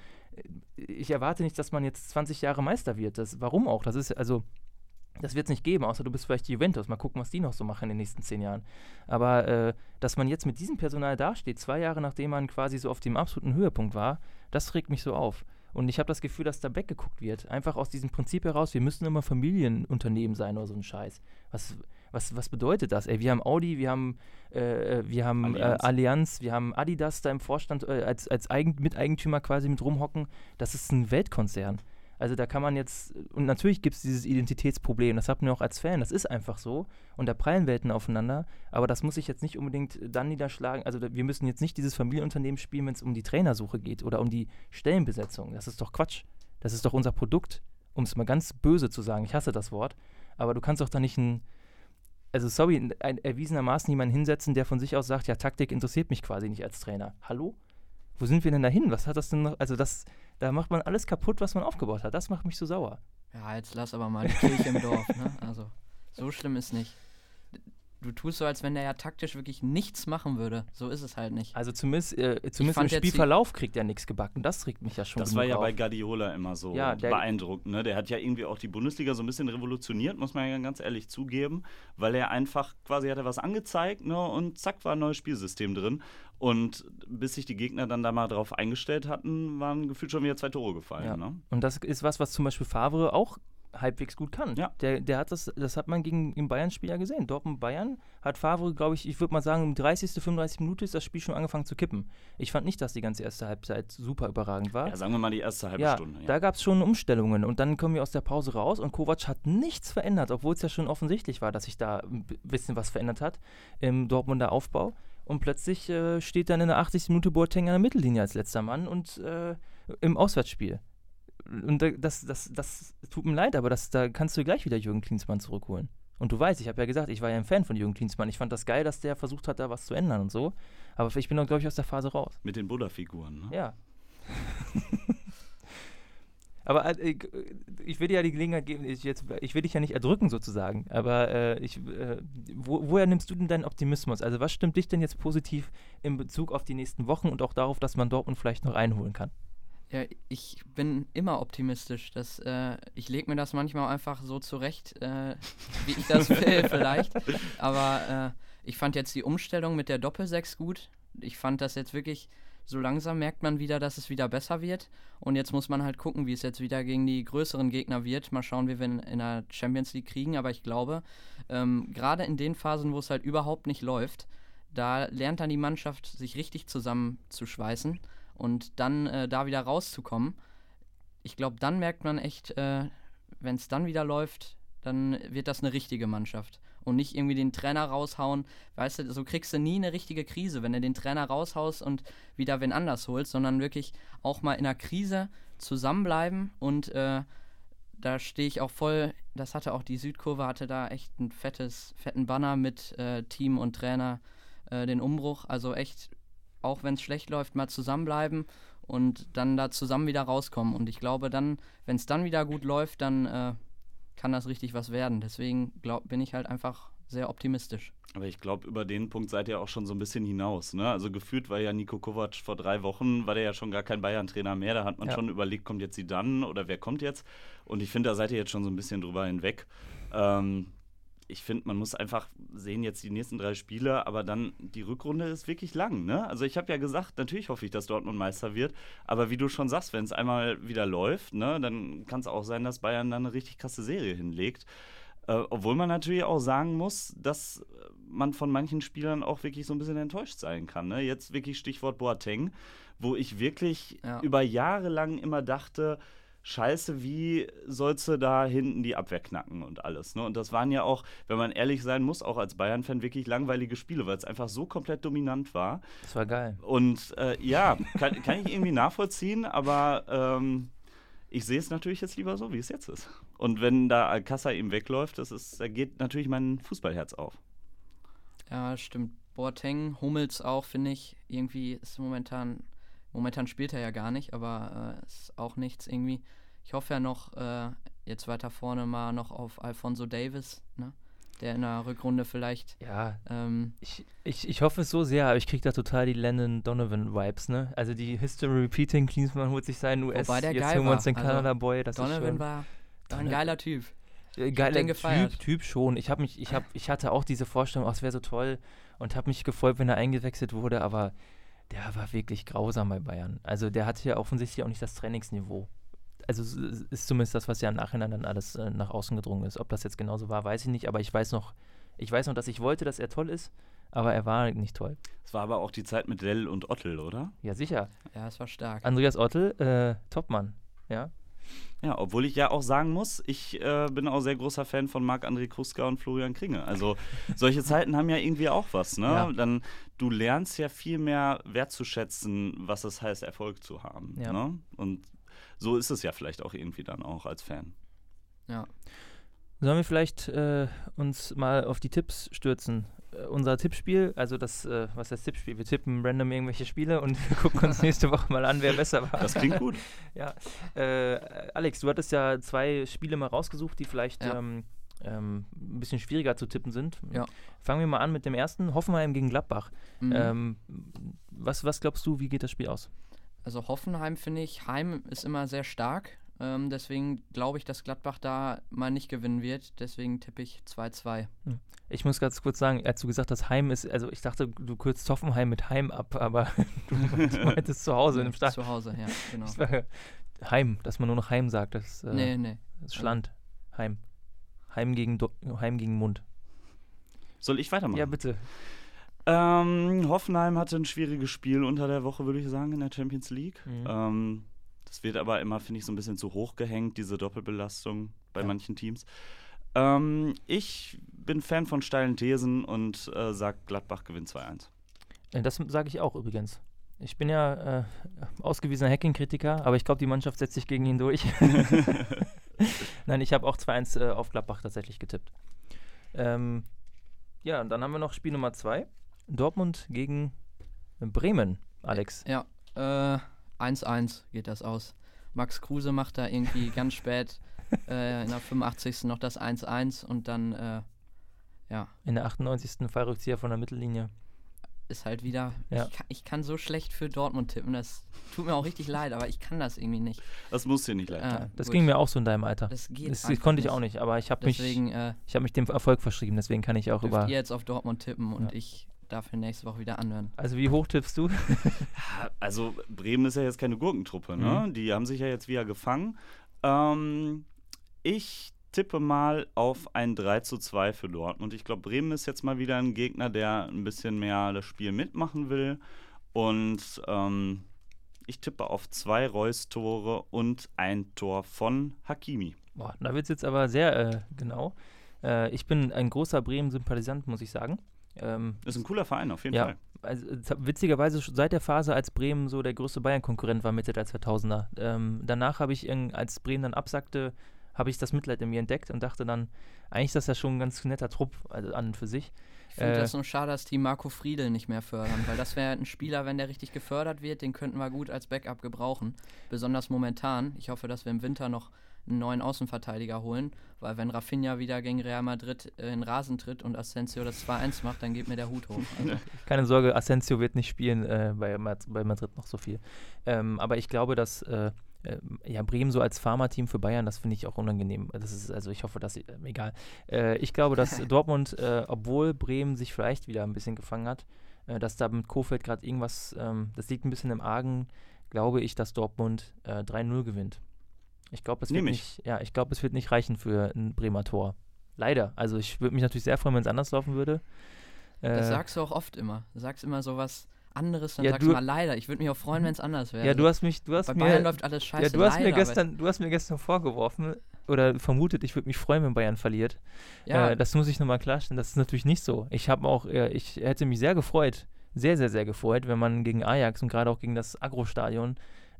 ich erwarte nicht, dass man jetzt 20 Jahre Meister wird. Das, warum auch? Das ist, also, das wird es nicht geben, außer du bist vielleicht Juventus. Mal gucken, was die noch so machen in den nächsten zehn Jahren. Aber äh, dass man jetzt mit diesem Personal dasteht, zwei Jahre nachdem man quasi so auf dem absoluten Höhepunkt war, das regt mich so auf. Und ich habe das Gefühl, dass da weggeguckt wird. Einfach aus diesem Prinzip heraus, wir müssen immer Familienunternehmen sein oder so ein Scheiß. Was, was, was bedeutet das? Ey, wir haben Audi, wir haben, äh, wir haben Allianz. Äh, Allianz. wir haben Adidas da im Vorstand äh, als, als Eigen Miteigentümer quasi mit rumhocken. Das ist ein Weltkonzern. Also da kann man jetzt, und natürlich gibt es dieses Identitätsproblem, das hat man auch als Fan, das ist einfach so. Und da prallen Welten aufeinander, aber das muss sich jetzt nicht unbedingt dann niederschlagen. Also wir müssen jetzt nicht dieses Familienunternehmen spielen, wenn es um die Trainersuche geht oder um die Stellenbesetzung. Das ist doch Quatsch. Das ist doch unser Produkt, um es mal ganz böse zu sagen. Ich hasse das Wort. Aber du kannst doch da nicht ein, also sorry, ein, erwiesenermaßen jemanden hinsetzen, der von sich aus sagt, ja, Taktik interessiert mich quasi nicht als Trainer. Hallo? Wo sind wir denn dahin? Was hat das denn noch? Also das, da macht man alles kaputt, was man aufgebaut hat. Das macht mich so sauer. Ja, jetzt lass aber mal die Kirche im Dorf. Ne? Also so schlimm ist nicht du tust so, als wenn der ja taktisch wirklich nichts machen würde. So ist es halt nicht. Also zumindest, äh, zumindest im Spielverlauf kriegt er nichts gebacken. Das regt mich ja schon. Das war ja auf. bei Guardiola immer so ja, beeindruckend. Ne? Der hat ja irgendwie auch die Bundesliga so ein bisschen revolutioniert, muss man ja ganz ehrlich zugeben, weil er einfach quasi hatte was angezeigt ne? und zack war ein neues Spielsystem drin. Und bis sich die Gegner dann da mal drauf eingestellt hatten, waren gefühlt schon wieder zwei Tore gefallen. Ja. Ne? Und das ist was, was zum Beispiel Favre auch halbwegs gut kann. Ja. Der, der hat das, das hat man gegen im Bayern-Spiel ja gesehen. Dortmund Bayern hat Favre, glaube ich, ich würde mal sagen, um 30., 35 Minute ist das Spiel schon angefangen zu kippen. Ich fand nicht, dass die ganze erste Halbzeit super überragend war. Ja, sagen wir mal die erste halbe ja, Stunde. Ja. Da gab es schon Umstellungen und dann kommen wir aus der Pause raus und Kovac hat nichts verändert, obwohl es ja schon offensichtlich war, dass sich da ein bisschen was verändert hat im Dortmunder Aufbau. Und plötzlich äh, steht dann in der 80. Minute Boateng an der Mittellinie als letzter Mann und äh, im Auswärtsspiel und das, das, das tut mir leid, aber das, da kannst du gleich wieder Jürgen Klinsmann zurückholen. Und du weißt, ich habe ja gesagt, ich war ja ein Fan von Jürgen Klinsmann. Ich fand das geil, dass der versucht hat, da was zu ändern und so. Aber ich bin doch, glaube ich, aus der Phase raus. Mit den Buddha-Figuren, ne? Ja. aber äh, ich will dir ja die Gelegenheit geben, ich, jetzt, ich will dich ja nicht erdrücken sozusagen, aber äh, ich, äh, wo, woher nimmst du denn deinen Optimismus? Also was stimmt dich denn jetzt positiv in Bezug auf die nächsten Wochen und auch darauf, dass man Dortmund vielleicht noch einholen kann? Ja, ich bin immer optimistisch. Das, äh, ich lege mir das manchmal einfach so zurecht, äh, wie ich das will, vielleicht. Aber äh, ich fand jetzt die Umstellung mit der Doppelsechs gut. Ich fand das jetzt wirklich, so langsam merkt man wieder, dass es wieder besser wird. Und jetzt muss man halt gucken, wie es jetzt wieder gegen die größeren Gegner wird. Mal schauen, wie wir in, in der Champions League kriegen. Aber ich glaube, ähm, gerade in den Phasen, wo es halt überhaupt nicht läuft, da lernt dann die Mannschaft, sich richtig zusammenzuschweißen und dann äh, da wieder rauszukommen, ich glaube, dann merkt man echt, äh, wenn es dann wieder läuft, dann wird das eine richtige Mannschaft. Und nicht irgendwie den Trainer raushauen. Weißt du, so kriegst du nie eine richtige Krise, wenn du den Trainer raushaust und wieder wen anders holst, sondern wirklich auch mal in einer Krise zusammenbleiben. Und äh, da stehe ich auch voll, das hatte auch die Südkurve, hatte da echt ein fettes, fetten Banner mit äh, Team und Trainer, äh, den Umbruch. Also echt auch wenn es schlecht läuft, mal zusammenbleiben und dann da zusammen wieder rauskommen. Und ich glaube dann, wenn es dann wieder gut läuft, dann äh, kann das richtig was werden. Deswegen glaub, bin ich halt einfach sehr optimistisch. Aber ich glaube, über den Punkt seid ihr auch schon so ein bisschen hinaus. Ne? Also gefühlt war ja Nico Kovac vor drei Wochen, war der ja schon gar kein Bayern-Trainer mehr. Da hat man ja. schon überlegt, kommt jetzt sie dann oder wer kommt jetzt? Und ich finde, da seid ihr jetzt schon so ein bisschen drüber hinweg. Ähm, ich finde, man muss einfach sehen jetzt die nächsten drei Spiele, aber dann die Rückrunde ist wirklich lang. Ne? Also ich habe ja gesagt, natürlich hoffe ich, dass Dortmund Meister wird, aber wie du schon sagst, wenn es einmal wieder läuft, ne, dann kann es auch sein, dass Bayern dann eine richtig krasse Serie hinlegt. Äh, obwohl man natürlich auch sagen muss, dass man von manchen Spielern auch wirklich so ein bisschen enttäuscht sein kann. Ne? Jetzt wirklich Stichwort Boateng, wo ich wirklich ja. über Jahre lang immer dachte, scheiße, wie sollst du da hinten die Abwehr knacken und alles. Ne? Und das waren ja auch, wenn man ehrlich sein muss, auch als Bayern-Fan wirklich langweilige Spiele, weil es einfach so komplett dominant war. Das war geil. Und äh, ja, kann, kann, ich irgendwie nachvollziehen, aber ähm, ich sehe es natürlich jetzt lieber so, wie es jetzt ist. Und wenn da Alcázar ihm wegläuft, das ist, da geht natürlich mein Fußballherz auf. Ja, stimmt. Boateng, Hummels auch, finde ich. Irgendwie ist momentan, momentan spielt er ja gar nicht, aber äh, ist auch nichts irgendwie. Ich hoffe ja noch, äh, jetzt weiter vorne mal noch auf Alfonso Davis, ne? der in der Rückrunde vielleicht. Ja, Ähm, ich, ich, ich hoffe es so sehr, aber ich kriege da total die Lennon Donovan-Vibes, ne? Also die History Repeating, Klinsmann holt sich seinen US, Wobei der jetzt geil holen wir uns den Also, Kanada-Boy, das ist Donovan war, war ein geiler Typ. Äh, Geiler. Typ, typ schon. Ich habe mich, ich habe, ich hatte auch diese Vorstellung, oh, es wäre so toll und habe mich gefreut, wenn er eingewechselt wurde, aber der war wirklich grausam bei Bayern. Also der hatte ja offensichtlich auch nicht das Trainingsniveau. Also ist zumindest das, was ja im Nachhinein dann alles äh, nach außen gedrungen ist. Ob das jetzt genauso war, weiß ich nicht, aber ich weiß noch, ich weiß noch, dass ich wollte, dass er toll ist, aber er war nicht toll. Es war aber auch die Zeit mit Dell und Ottel, oder? Ja, sicher. Ja, es war stark. Andreas Ottel, äh, Topmann. Ja, Ja, obwohl ich ja auch sagen muss, ich äh, bin auch sehr großer Fan von Marc-André Kruska und Florian Kringe. Also solche Zeiten haben ja irgendwie auch was, ne? Ja. Dann, du lernst ja viel mehr wertzuschätzen, was es heißt, Erfolg zu haben. Ja. Ne? Und so ist es ja vielleicht auch irgendwie dann auch als Fan. Ja. Sollen wir vielleicht äh, uns mal auf die Tipps stürzen? Äh, unser Tippspiel, also das, äh, was heißt Tippspiel? Wir tippen random irgendwelche Spiele und wir gucken uns nächste Woche mal an, wer besser war. Das klingt gut. ja. Äh, Alex, du hattest ja zwei Spiele mal rausgesucht, die vielleicht Ja. ähm, ähm, ein bisschen schwieriger zu tippen sind. Ja. Fangen wir mal an mit dem ersten, Hoffenheim gegen Gladbach. Mhm. Ähm, was, was glaubst du, wie geht das Spiel aus? Also Hoffenheim finde ich, Heim ist immer sehr stark. Ähm, deswegen glaube ich, dass Gladbach da mal nicht gewinnen wird. Deswegen tippe ich 2-2. Ich muss ganz kurz sagen, als du gesagt hast, Heim ist, also ich dachte, du kürzt Hoffenheim mit Heim ab, aber du meintest zu Hause in dem Stadion. Zu Hause, ja, genau. War Heim, dass man nur noch Heim sagt, das, äh, nee, nee. das ist Schland. Heim. Heim gegen, Do Heim gegen Mund. Soll ich weitermachen? Ja, bitte. Ähm, Hoffenheim hatte ein schwieriges Spiel unter der Woche, würde ich sagen, in der Champions League. Mhm. Ähm, das wird aber immer, finde ich, so ein bisschen zu hoch gehängt, diese Doppelbelastung bei Ja. manchen Teams. Ähm, ich bin Fan von steilen Thesen und äh, sage, Gladbach gewinnt 2-1. Äh, Das sage ich auch übrigens. Ich bin ja äh, ausgewiesener Hacking-Kritiker, aber ich glaube, die Mannschaft setzt sich gegen ihn durch. Nein, ich habe auch 2-1 äh, auf Gladbach tatsächlich getippt. Ähm, ja, und dann haben wir noch Spiel Nummer 2. Dortmund gegen Bremen, Alex. Ja, äh, 1-1 geht das aus. Max Kruse macht da irgendwie ganz spät äh, in der 85. noch das 1-1 und dann, äh, ja, In der 98. Fallrückzieher von der Mittellinie. ist halt wieder. Ja. Ich, kann, ich kann so schlecht für Dortmund tippen. Das tut mir auch richtig leid, aber ich kann das irgendwie nicht. Das muss dir nicht leid tun. Das gut. ging mir auch so in deinem Alter. Das geht Das, einfach konnte ich auch nicht, aber ich habe mich, äh, ich hab mich dem Erfolg verschrieben, deswegen kann ich auch über. ihr jetzt auf Dortmund tippen und Ja. ich darf für nächste Woche wieder anhören. Also wie hoch tippst du? Also Bremen ist ja jetzt keine Gurkentruppe, ne? Mhm. Die haben sich ja jetzt wieder gefangen. Ähm, ich tippe mal auf ein 3 zu 2 für Dortmund. Ich glaube, Bremen ist jetzt mal wieder ein Gegner, der ein bisschen mehr das Spiel mitmachen will. Und ähm, ich tippe auf zwei Reus-Tore und ein Tor von Hakimi. Boah, da wird es jetzt aber sehr äh, genau. Äh, ich bin ein großer Bremen-Sympathisant, muss ich sagen. Ähm, Ist ein cooler Verein auf jeden Ja. Fall. also, witzigerweise seit der Phase, als Bremen so der größte Bayern-Konkurrent war Mitte der 2000er. Ähm, danach habe ich, als Bremen dann absackte, habe ich das Mitleid in mir entdeckt und dachte dann, eigentlich ist das ja schon ein ganz netter Trupp also an und für sich. Ich finde Äh, das nur schade, dass die Marco Friedel nicht mehr fördern, weil das wäre ein Spieler, wenn der richtig gefördert wird, den könnten wir gut als Backup gebrauchen. Besonders momentan. Ich hoffe, dass wir im Winter noch einen neuen Außenverteidiger holen, weil wenn Rafinha wieder gegen Real Madrid äh, in Rasen tritt und Asensio das 2-1 macht, dann geht mir der Hut hoch. Also, Keine Sorge, Asensio wird nicht spielen äh, bei, bei Madrid noch so viel. Ähm, aber ich glaube, dass äh, äh, ja, Bremen so als Pharma-Team für Bayern, das finde ich auch unangenehm. Das ist, also ich hoffe, dass, äh, egal. Äh, ich glaube, dass Dortmund, obwohl Bremen sich vielleicht wieder ein bisschen gefangen hat, dass da mit Kofeld gerade irgendwas, ähm, das liegt ein bisschen im Argen, glaube ich, dass Dortmund äh, 3-0 gewinnt. Ich glaube, es, ja, ich glaub, es wird nicht reichen für ein Bremer Tor. Leider. Also ich würde mich natürlich sehr freuen, wenn es anders laufen würde. das Äh, sagst du auch oft immer. Du sagst immer so was anderes, dann Ja, sagst du- mal leider. Ich würde mich auch freuen, wenn es anders wäre. ja, du hast mich, du hast Bei mir, Bayern läuft alles scheiße. ja, du hast mir leider, aber- gestern, du hast mir gestern vorgeworfen oder vermutet, ich würde mich freuen, wenn Bayern verliert. Ja, Äh, das muss ich nochmal klarstellen. Das ist natürlich nicht so. Ich habe auch, äh, ich hätte mich sehr gefreut, sehr, sehr, sehr gefreut, wenn man gegen Ajax und gerade auch gegen das Agro-Stadion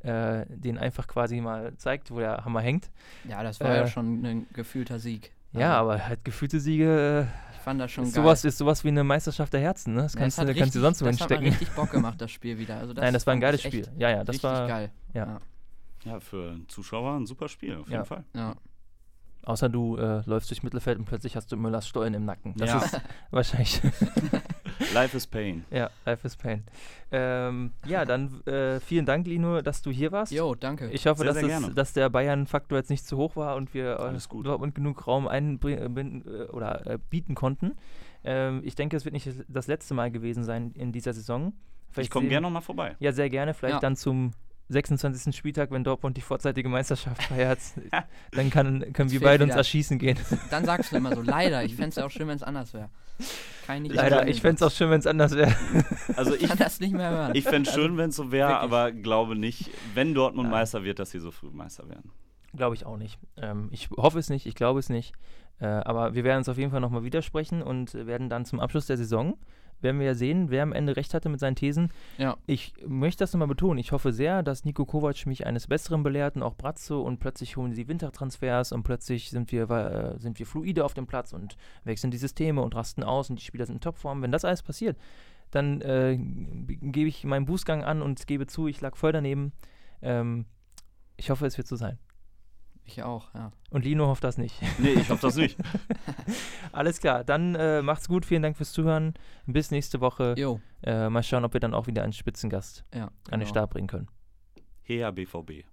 äh, den einfach quasi mal zeigt, wo der Hammer hängt. ja, das war ja äh, schon ein gefühlter Sieg. Ja, Also, aber halt gefühlte Siege. Ich fand das schon geil. Sowas ist sowas wie eine Meisterschaft der Herzen, ne? Das Ja, kannst, hat du, kannst du richtig- sonst wo Das hat hinstecken. richtig Bock gemacht, das Spiel wieder. Also das Nein, das war ein geiles Spiel. Ja, ja, das richtig war. geil. ja. Ja. Ja, für einen Zuschauer ein super Spiel, auf Ja. jeden Fall. ja. Außer du äh, läufst durch Mittelfeld und plötzlich hast du Müllers Stollen im Nacken. Das Ja. ist wahrscheinlich. Life is Pain. ja, Life is Pain. Ähm, ja, dann äh, vielen Dank, Lino, dass du hier warst. Jo, danke. Ich hoffe, Sehr, dass, sehr es, dass der Bayern-Faktor jetzt nicht zu hoch war und wir äh, Alles gut. Dortmund genug Raum einbinden äh, oder äh, bieten konnten. Ähm, ich denke, es wird nicht das- letzte Mal gewesen sein in dieser Saison. Ich Vielleicht komme sehen- gerne nochmal vorbei. Ja, sehr gerne. Vielleicht Ja. dann zum 26. Spieltag, wenn Dortmund die vorzeitige Meisterschaft feiert. dann kann, können wir beide uns wieder- erschießen gehen. Dann sagst du immer so, leider. Ich fände es ja auch schön, wenn es anders wäre. Leider, ich fände es auch schön, wenn es anders wäre. Also ich, kann das nicht mehr hören. ich fände es schön, wenn es so wäre, aber glaube nicht, wenn Dortmund Nein. Meister wird, dass sie so früh Meister werden. Glaube ich auch nicht. Ähm, ich hoffe es nicht, ich glaube es nicht. Äh, aber wir werden uns auf jeden Fall nochmal widersprechen und werden dann zum Abschluss der Saison, werden wir ja sehen, wer am Ende recht hatte mit seinen Thesen. ja. Ich möchte das nochmal betonen. Ich hoffe sehr, dass Nico Kovac mich eines Besseren belehrt und auch Brazzo und plötzlich holen sie Wintertransfers und plötzlich sind wir, äh, sind wir fluide auf dem Platz und wechseln die Systeme und rasten aus und die Spieler sind in Topform. Wenn das alles passiert, dann äh, gebe ich meinen Bußgang an und gebe zu, ich lag voll daneben. Ähm, ich hoffe, es wird so sein. Ich auch, ja. Und Lino hofft das nicht. Nee, ich hoffe das nicht. Alles klar, dann äh, macht's gut. Vielen Dank fürs Zuhören. Bis nächste Woche. Jo, Äh, mal schauen, ob wir dann auch wieder einen Spitzengast ja. an den genau. Start bringen können. Hea BVB.